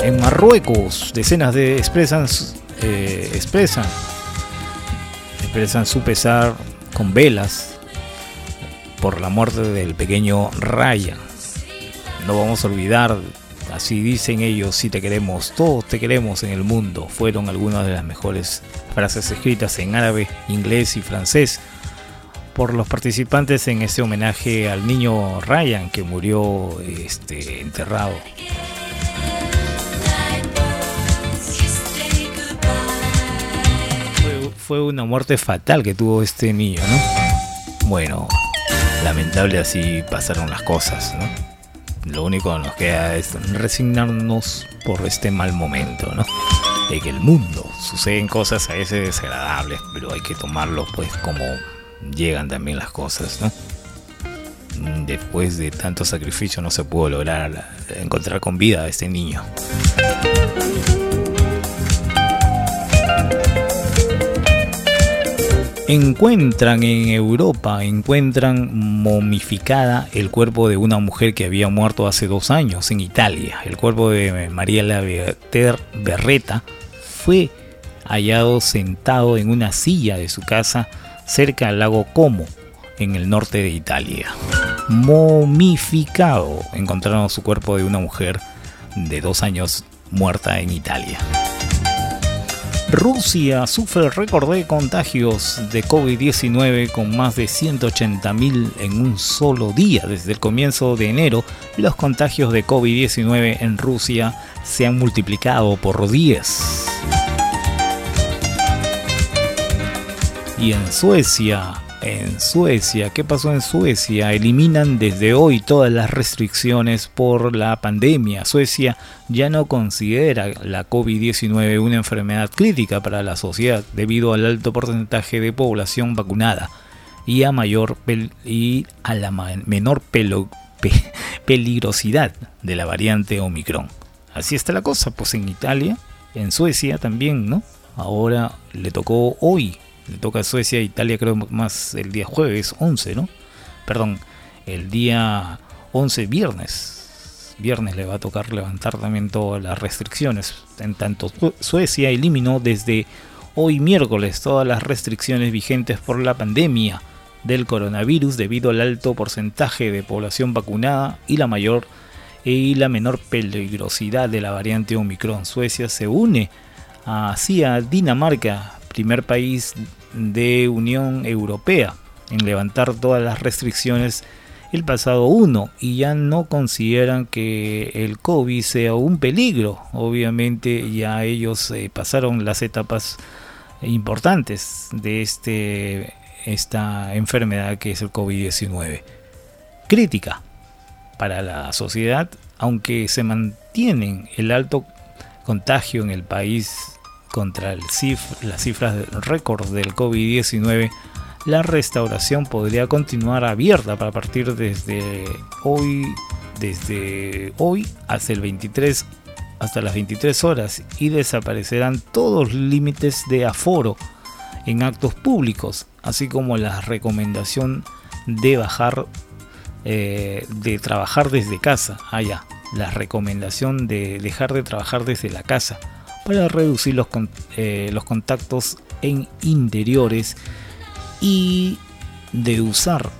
En Marruecos, decenas de expresan, eh, expresan, expresan su pesar con velas por la muerte del pequeño Raya. No vamos a olvidar, así dicen ellos, si te queremos, todos te queremos en el mundo. Fueron algunas de las mejores frases escritas en árabe, inglés y francés por los participantes en este homenaje al niño Ryan que murió este, enterrado. fue una muerte fatal que tuvo este niño, ¿no? Bueno, lamentable así pasaron las cosas, ¿no? Lo único que nos queda es resignarnos por este mal momento, ¿no? En el mundo suceden cosas a veces desagradables, pero hay que tomarlo pues como llegan también las cosas, ¿no? Después de tanto sacrificio no se pudo lograr encontrar con vida a este niño. Encuentran en Europa, encuentran momificada el cuerpo de una mujer que había muerto hace dos años en Italia. El cuerpo de Mariela Berreta fue hallado sentado en una silla de su casa cerca al lago Como, en el norte de Italia. Momificado, encontraron su cuerpo de una mujer de dos años muerta en Italia. Rusia sufre récord de contagios de COVID-19 con más de 180.000 en un solo día. Desde el comienzo de enero, los contagios de COVID-19 en Rusia se han multiplicado por 10. Y en Suecia, en Suecia. ¿Qué pasó en Suecia? Eliminan desde hoy todas las restricciones por la pandemia. Suecia ya no considera la COVID-19 una enfermedad crítica para la sociedad debido al alto porcentaje de población vacunada y a mayor y a la menor (laughs) peligrosidad de la variante Omicron. Así está la cosa, pues en Italia, en Suecia también, ¿no? Ahora le tocó hoy le toca a Suecia e Italia creo más el día jueves 11, ¿no? Perdón, el día 11 viernes. Viernes le va a tocar levantar también todas las restricciones. En tanto Suecia eliminó desde hoy miércoles todas las restricciones vigentes por la pandemia del coronavirus debido al alto porcentaje de población vacunada y la mayor y la menor peligrosidad de la variante Omicron. Suecia se une así a Dinamarca, primer país de Unión Europea en levantar todas las restricciones el pasado 1 y ya no consideran que el COVID sea un peligro. Obviamente ya ellos eh, pasaron las etapas importantes de este, esta enfermedad que es el COVID-19. Crítica para la sociedad, aunque se mantienen el alto contagio en el país contra el cif las cifras récord del COVID-19, la restauración podría continuar abierta para partir desde hoy, desde hoy hasta el 23 hasta las 23 horas y desaparecerán todos los límites de aforo en actos públicos, así como la recomendación de bajar, eh, de trabajar desde casa. Ah, la recomendación de dejar de trabajar desde la casa para reducir los, eh, los contactos en interiores y de usar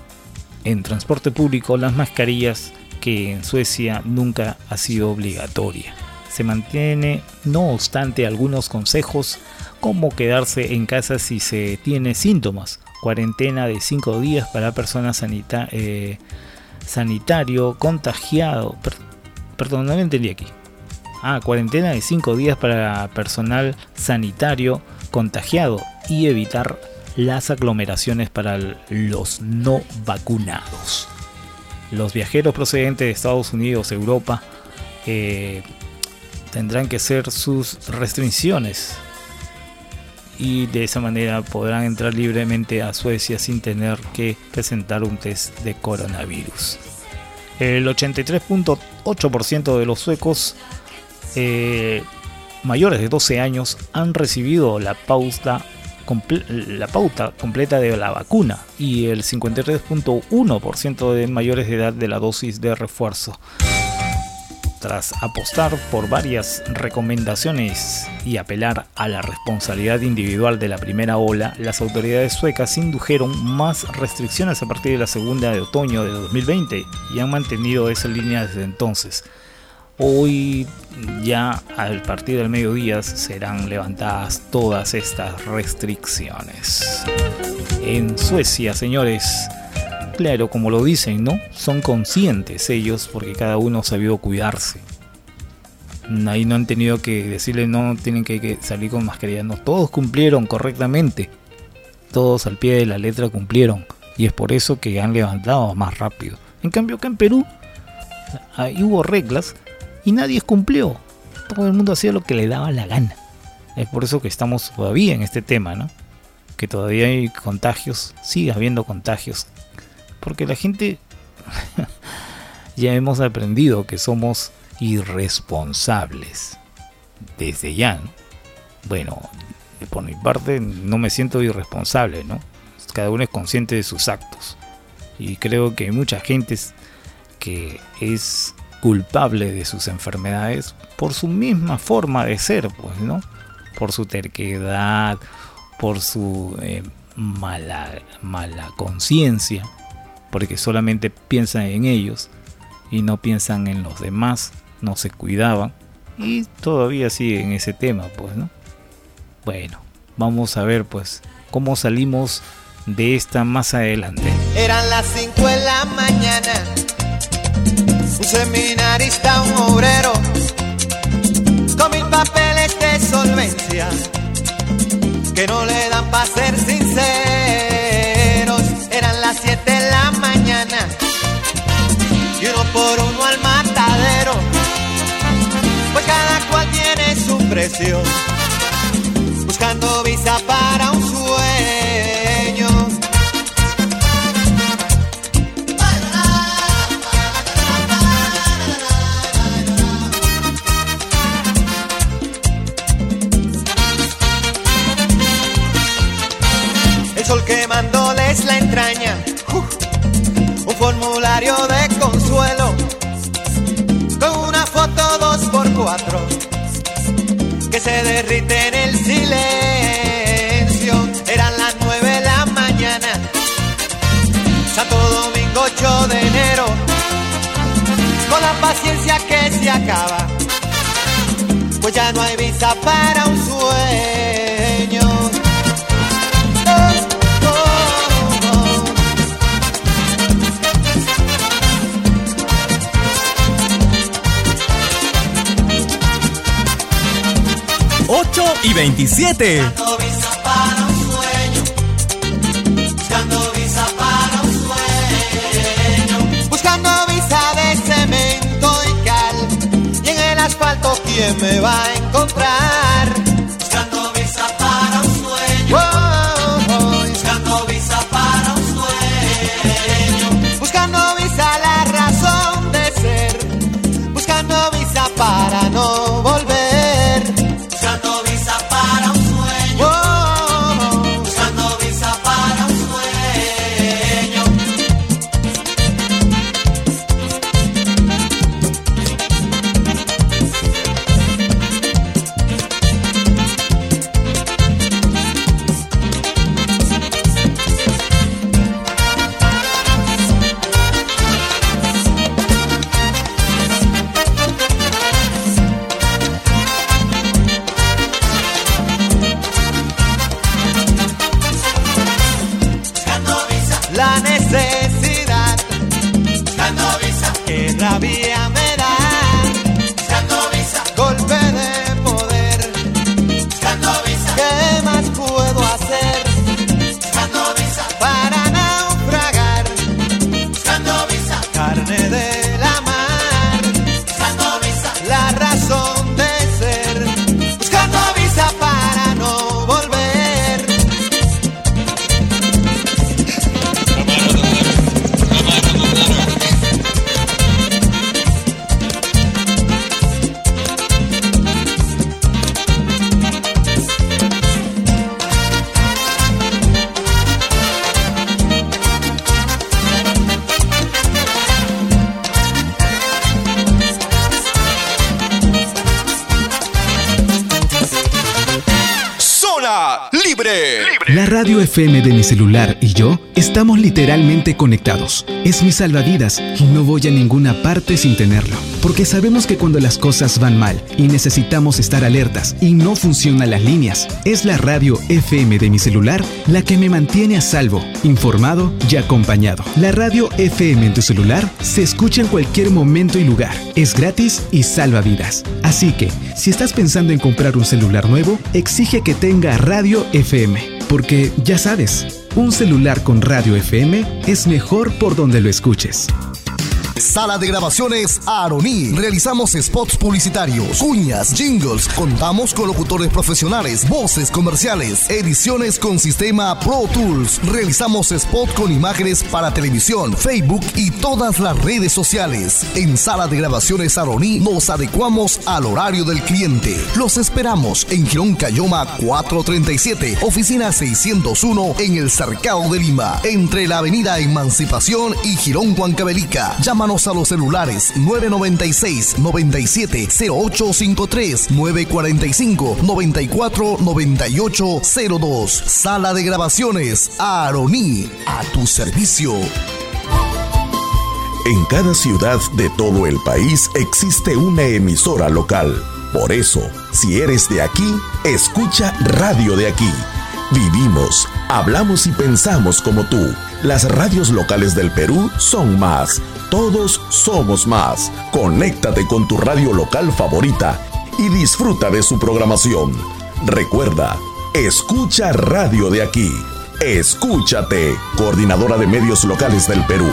en transporte público las mascarillas que en Suecia nunca ha sido obligatoria. Se mantiene, no obstante, algunos consejos como quedarse en casa si se tiene síntomas, cuarentena de 5 días para personas eh, sanitario contagiado. perdón, no lo entendí aquí. Ah, cuarentena de 5 días para personal sanitario contagiado y evitar las aglomeraciones para los no vacunados. Los viajeros procedentes de Estados Unidos, Europa, eh, tendrán que hacer sus restricciones y de esa manera podrán entrar libremente a Suecia sin tener que presentar un test de coronavirus. El 83.8% de los suecos eh, mayores de 12 años han recibido la pauta, la pauta completa de la vacuna y el 53.1% de mayores de edad de la dosis de refuerzo. Tras apostar por varias recomendaciones y apelar a la responsabilidad individual de la primera ola, las autoridades suecas indujeron más restricciones a partir de la segunda de otoño de 2020 y han mantenido esa línea desde entonces. Hoy ya al partir del mediodía serán levantadas todas estas restricciones. En Suecia, señores, claro, como lo dicen, ¿no? Son conscientes ellos porque cada uno ha sabido cuidarse. Ahí no han tenido que decirle no tienen que, salir con mascarilla, no, todos cumplieron correctamente. Todos al pie de la letra cumplieron y es por eso que han levantado más rápido. En cambio acá en Perú ahí hubo reglas y nadie cumplió. Todo el mundo hacía lo que le daba la gana. Es por eso que estamos todavía en este tema, ¿no? Que todavía hay contagios, sigue habiendo contagios. Porque la gente (laughs) ya hemos aprendido que somos irresponsables. Desde ya, ¿no? Bueno, por mi parte no me siento irresponsable, ¿no? Cada uno es consciente de sus actos. Y creo que hay mucha gente que es culpable de sus enfermedades por su misma forma de ser, pues, ¿no? Por su terquedad, por su eh, mala, mala conciencia, porque solamente piensan en ellos y no piensan en los demás, no se cuidaban y todavía siguen ese tema, pues, ¿no? Bueno, vamos a ver, pues, cómo salimos de esta más adelante. Eran las 5 de la mañana un seminarista, un obrero, con mil papeles de solvencia, que no le dan para ser sinceros. Eran las 7 de la mañana, y uno por uno al matadero, pues cada cual tiene su precio, buscando visa para un sueño. De consuelo con una foto dos por cuatro que se derrite en el silencio. Eran las nueve de la mañana, Santo Domingo 8 de enero, con la paciencia que se acaba, pues ya no hay visa para un sueño. Asfalto, ¿quién me va a encontrar? FM de mi celular y yo estamos literalmente conectados. Es mi salvavidas y no voy a ninguna parte sin tenerlo. Porque sabemos que cuando las cosas van mal y necesitamos estar alertas y no funcionan las líneas, es la radio FM de mi celular la que me mantiene a salvo, informado y acompañado. La radio FM en tu celular se escucha en cualquier momento y lugar. Es gratis y salva vidas. Así que, si estás pensando en comprar un celular nuevo, exige que tenga radio FM. Porque ya sabes, un celular con radio FM es mejor por donde lo escuches. Sala de grabaciones Aroní. Realizamos spots publicitarios, cuñas, jingles. Contamos con locutores profesionales, voces comerciales, ediciones con sistema Pro Tools. Realizamos spot con imágenes para televisión, Facebook y todas las redes sociales. En Sala de grabaciones Aroní nos adecuamos al horario del cliente. Los esperamos en Girón Cayoma 437, oficina 601 en el Cercado de Lima, entre la avenida Emancipación y Girón Huancavelica. Llámanos a los celulares 996 97 0853 945 94 98 02. Sala de grabaciones Aroní a tu servicio. En cada ciudad de todo el país existe una emisora local. Por eso, si eres de aquí, escucha Radio de aquí. Vivimos, hablamos y pensamos como tú. Las radios locales del Perú son más. Todos somos más. Conéctate con tu radio local favorita y disfruta de su programación. Recuerda, escucha Radio de aquí. Escúchate, coordinadora de medios locales del Perú.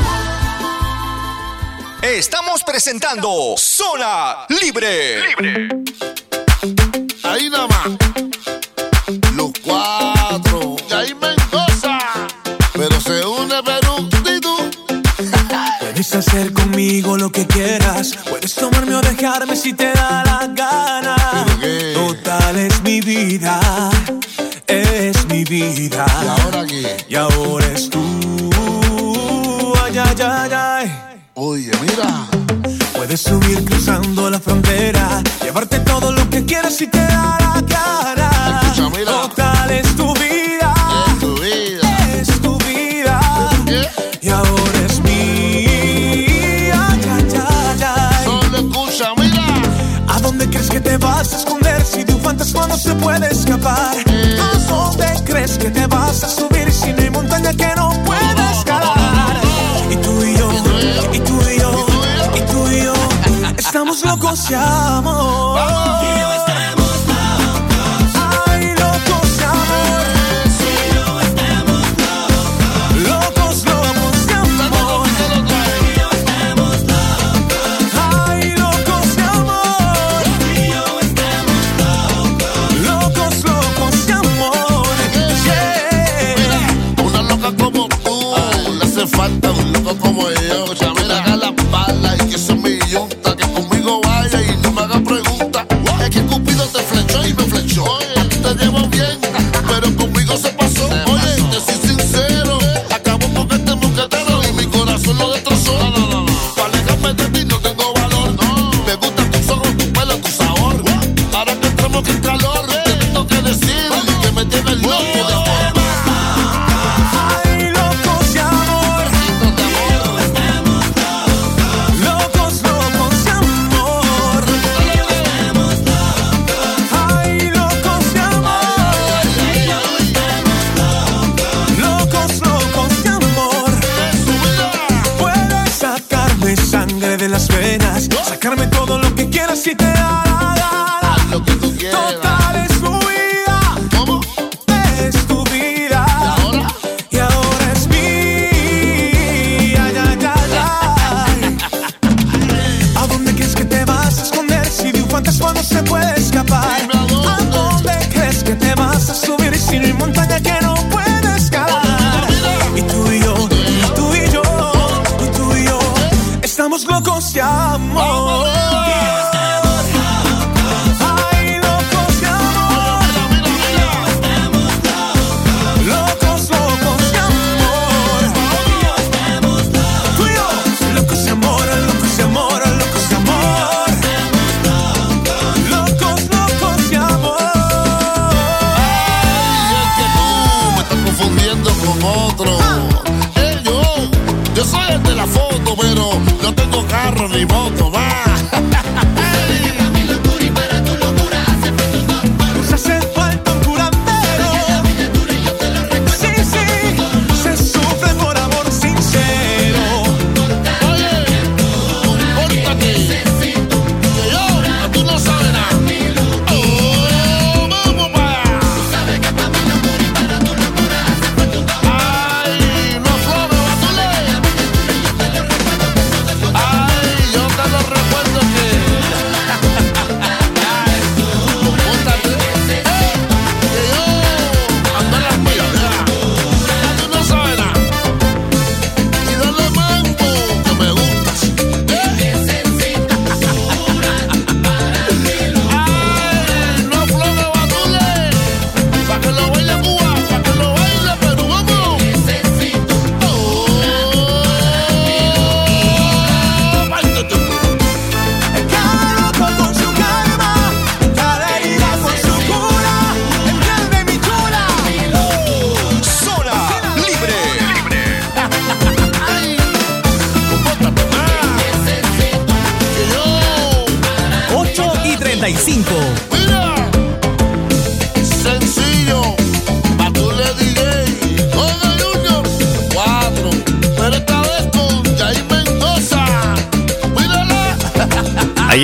Estamos presentando Zona Libre. Ahí nada más. Los cuatro. Puedes hacer conmigo lo que quieras. Puedes tomarme o dejarme si te da la gana. Total es mi vida. Es mi vida. ¿Y ahora qué? Y ahora es tú. Ay, ay, ay, ay. Oye, mira. Puedes subir cruzando la frontera. Llevarte todo lo que quieras si te da la gana. Escucha, mira. Total vas a esconder si de un fantasma no se puede escapar? ¿A dónde crees que te vas a subir si no hay montaña que no pueda escalar? Y tú y yo, y tú y yo, y tú y yo, estamos locos de amor. Ay,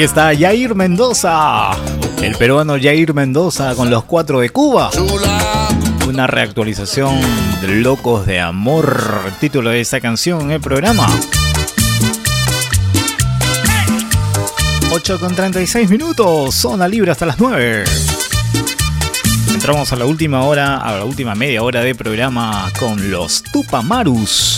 Está Jair Mendoza, el peruano Jair Mendoza con los cuatro de Cuba. Una reactualización de Locos de Amor, título de esta canción en el programa. 8 con 36 minutos, zona libre hasta las 9. Entramos a la última hora, a la última media hora de programa con los Tupamarus.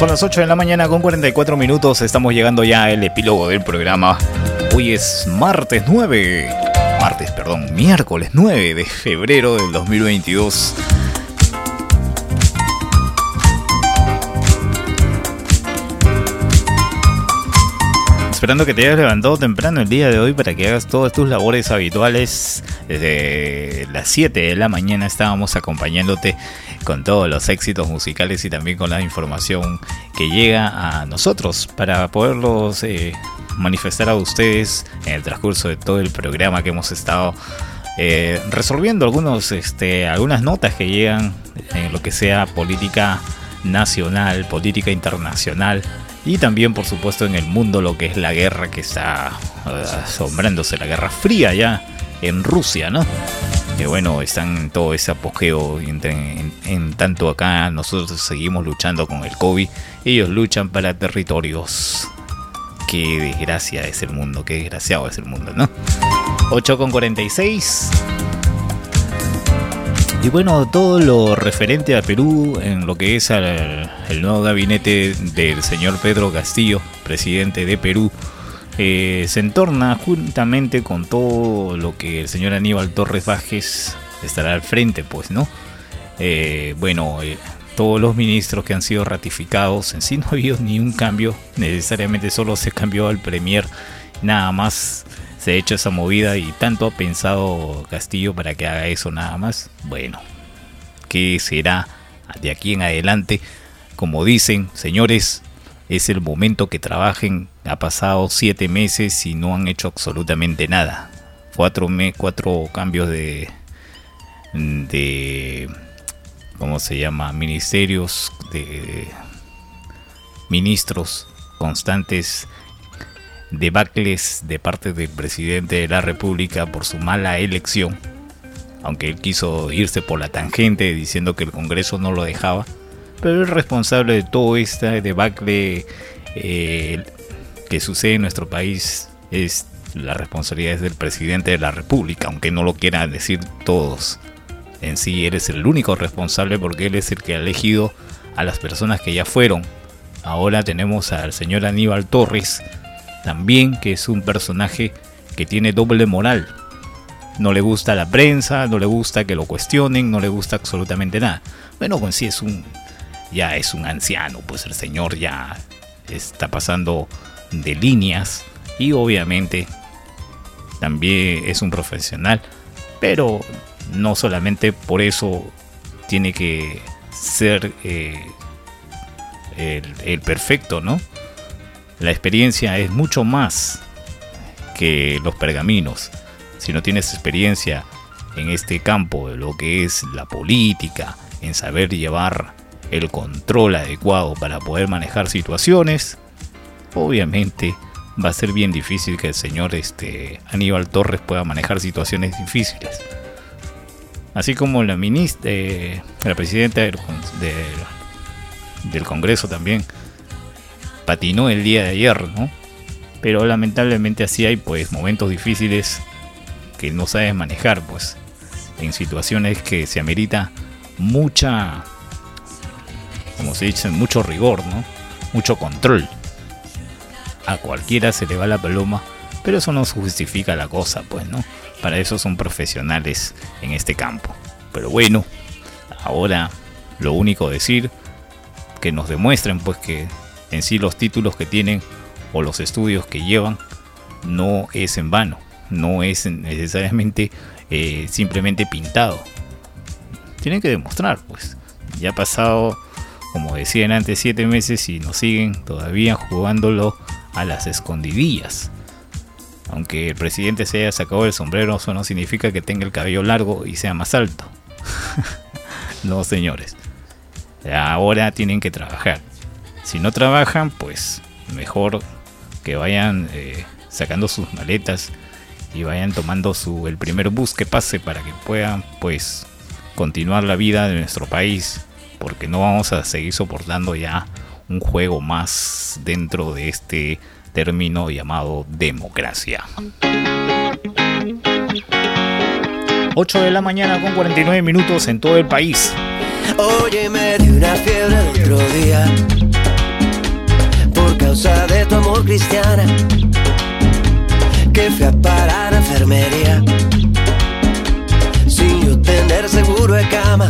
Son las 8 de la mañana con 44 minutos. Estamos llegando ya al epílogo del programa. Hoy es martes 9. Martes, perdón, miércoles 9 de febrero del 2022. Esperando que te hayas levantado temprano el día de hoy para que hagas todas tus labores habituales desde las 7 de la mañana estábamos acompañándote con todos los éxitos musicales y también con la información que llega a nosotros para poderlos eh, manifestar a ustedes en el transcurso de todo el programa que hemos estado eh, resolviendo algunos, este, algunas notas que llegan en lo que sea política nacional, política internacional y también por supuesto en el mundo lo que es la guerra que está eh, asombrándose, la guerra fría ya en Rusia, ¿no? Que bueno, están en todo ese apogeo. En, en, tanto acá nosotros seguimos luchando con el COVID, ellos luchan para territorios. Qué desgracia es el mundo, qué desgraciado es el mundo, ¿no? 8 con 46. Y bueno, todo lo referente a Perú en lo que es al, el nuevo gabinete del señor Pedro Castillo, presidente de Perú, eh, se entorna juntamente con todo lo que el señor Aníbal Torres Vázquez estará al frente, pues, ¿no? Eh, bueno, eh, todos los ministros que han sido ratificados, en sí no ha habido ni un cambio, necesariamente solo se cambió al Premier, nada más se ha hecho esa movida y tanto ha pensado Castillo para que haga eso nada más. Bueno, ¿qué será de aquí en adelante? Como dicen, señores, es el momento que trabajen ha pasado siete meses y no han hecho absolutamente nada. Cuatro, me, cuatro cambios de, de, ¿cómo se llama? Ministerios, de ministros constantes debacles de parte del presidente de la República por su mala elección, aunque él quiso irse por la tangente diciendo que el Congreso no lo dejaba, pero el responsable de todo este debacle eh, que sucede en nuestro país es la responsabilidad del presidente de la República, aunque no lo quieran decir todos. En sí, eres el único responsable porque él es el que ha elegido a las personas que ya fueron. Ahora tenemos al señor Aníbal Torres, también que es un personaje que tiene doble moral. No le gusta la prensa, no le gusta que lo cuestionen, no le gusta absolutamente nada. Bueno, pues sí es un ya es un anciano, pues el señor ya está pasando de líneas y obviamente también es un profesional, pero no solamente por eso tiene que ser eh, el, el perfecto, ¿no? La experiencia es mucho más que los pergaminos. Si no tienes experiencia en este campo de lo que es la política, en saber llevar el control adecuado para poder manejar situaciones, obviamente va a ser bien difícil que el señor este, Aníbal Torres pueda manejar situaciones difíciles. Así como la ministra, eh, la presidenta del, del, Congreso también patinó el día de ayer, ¿no? Pero lamentablemente así hay pues momentos difíciles que no sabes manejar, pues en situaciones que se amerita mucha, como se dice, mucho rigor, ¿no? Mucho control. A cualquiera se le va la paloma, pero eso no justifica la cosa, pues, ¿no? Para eso son profesionales en este campo. Pero bueno, ahora lo único decir que nos demuestren pues que en sí los títulos que tienen o los estudios que llevan no es en vano, no es necesariamente eh, simplemente pintado. Tienen que demostrar, pues. Ya ha pasado, como decían antes, siete meses y nos siguen todavía jugándolo a las escondidillas. Aunque el presidente se haya sacado el sombrero, eso no significa que tenga el cabello largo y sea más alto. (laughs) no, señores. Ahora tienen que trabajar. Si no trabajan, pues mejor que vayan eh, sacando sus maletas y vayan tomando su el primer bus que pase para que puedan pues continuar la vida de nuestro país porque no vamos a seguir soportando ya un juego más dentro de este término llamado democracia. 8 de la mañana con 49 minutos en todo el país. Oye, me dio una fiebre el otro día causa de tu amor cristiana que fui a parar a enfermería sin yo tener seguro de cama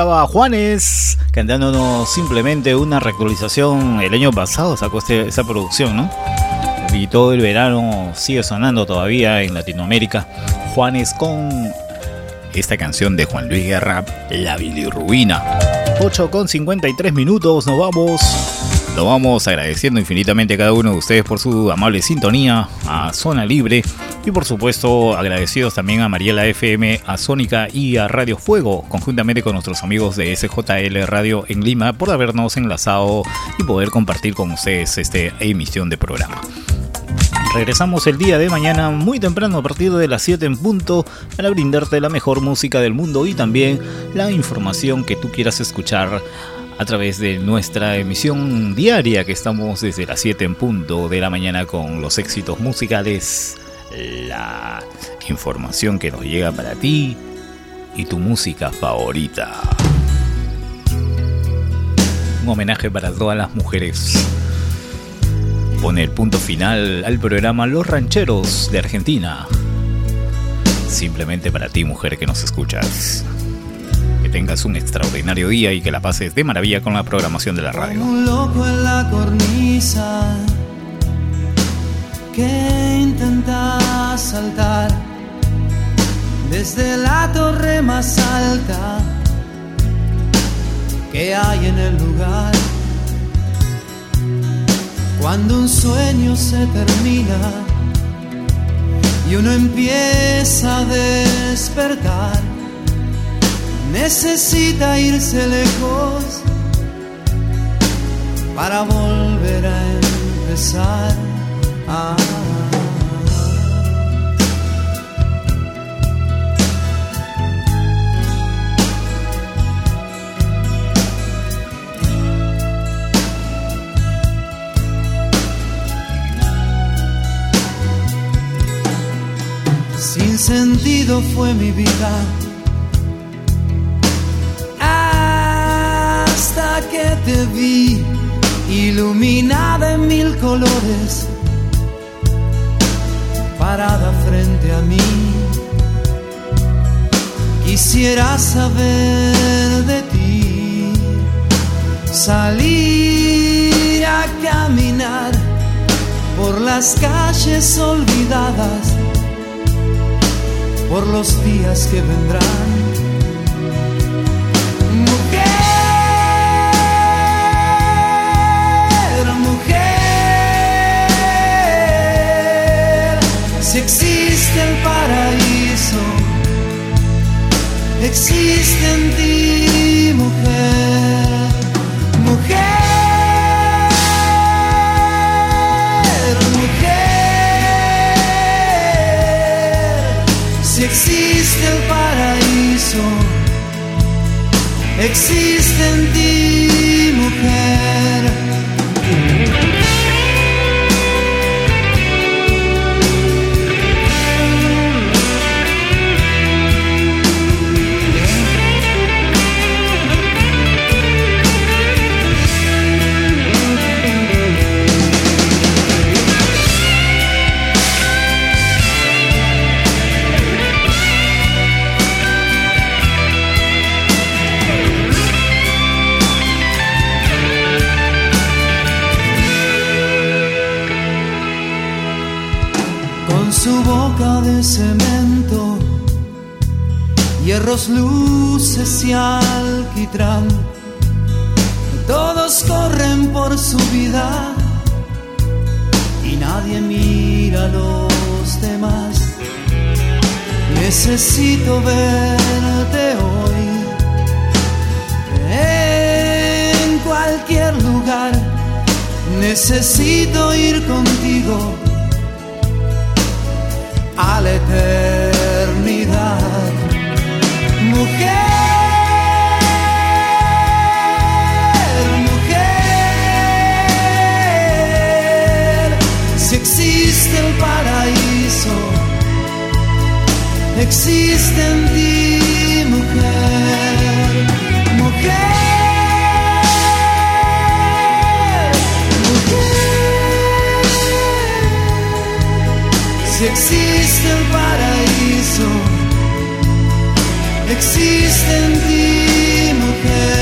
estaba Juanes cantándonos simplemente una reactualización. El año pasado sacó este, esa producción, ¿no? Y todo el verano sigue sonando todavía en Latinoamérica. Juanes con esta canción de Juan Luis Guerra, La Bilirruina. 8 con 53 minutos, nos vamos. Nos vamos agradeciendo infinitamente a cada uno de ustedes por su amable sintonía a Zona Libre y por supuesto agradecidos también a Mariela FM, a Sónica y a Radio Fuego, conjuntamente con nuestros amigos de SJL Radio en Lima por habernos enlazado y poder compartir con ustedes esta emisión de programa. Regresamos el día de mañana muy temprano a partir de las 7 en punto para brindarte la mejor música del mundo y también la información que tú quieras escuchar a través de nuestra emisión diaria que estamos desde las 7 en punto de la mañana con los éxitos musicales, la información que nos llega para ti y tu música favorita. Un homenaje para todas las mujeres pone el punto final al programa Los Rancheros de Argentina. Simplemente para ti, mujer que nos escuchas. Que tengas un extraordinario día y que la pases de maravilla con la programación de la radio. Un loco en la cornisa que intenta saltar desde la torre más alta que hay en el lugar. Cuando un sueño se termina y uno empieza a despertar, necesita irse lejos para volver a empezar. Sin sentido fue mi vida. Hasta que te vi iluminada en mil colores, parada frente a mí. Quisiera saber de ti, salir a caminar por las calles olvidadas, por los días que vendrán. Existe el paraíso, existe en ti, mujer, mujer, mujer, si existe el paraíso, existe en ti, hierros, luces y alquitrán. Todos corren por su vida y nadie mira a los demás. Necesito verte hoy en cualquier lugar. Necesito ir contigo a la eternidad. paraíso existe en ti, mujer, mujer. Si existe el paraíso, existe en ti, mujer.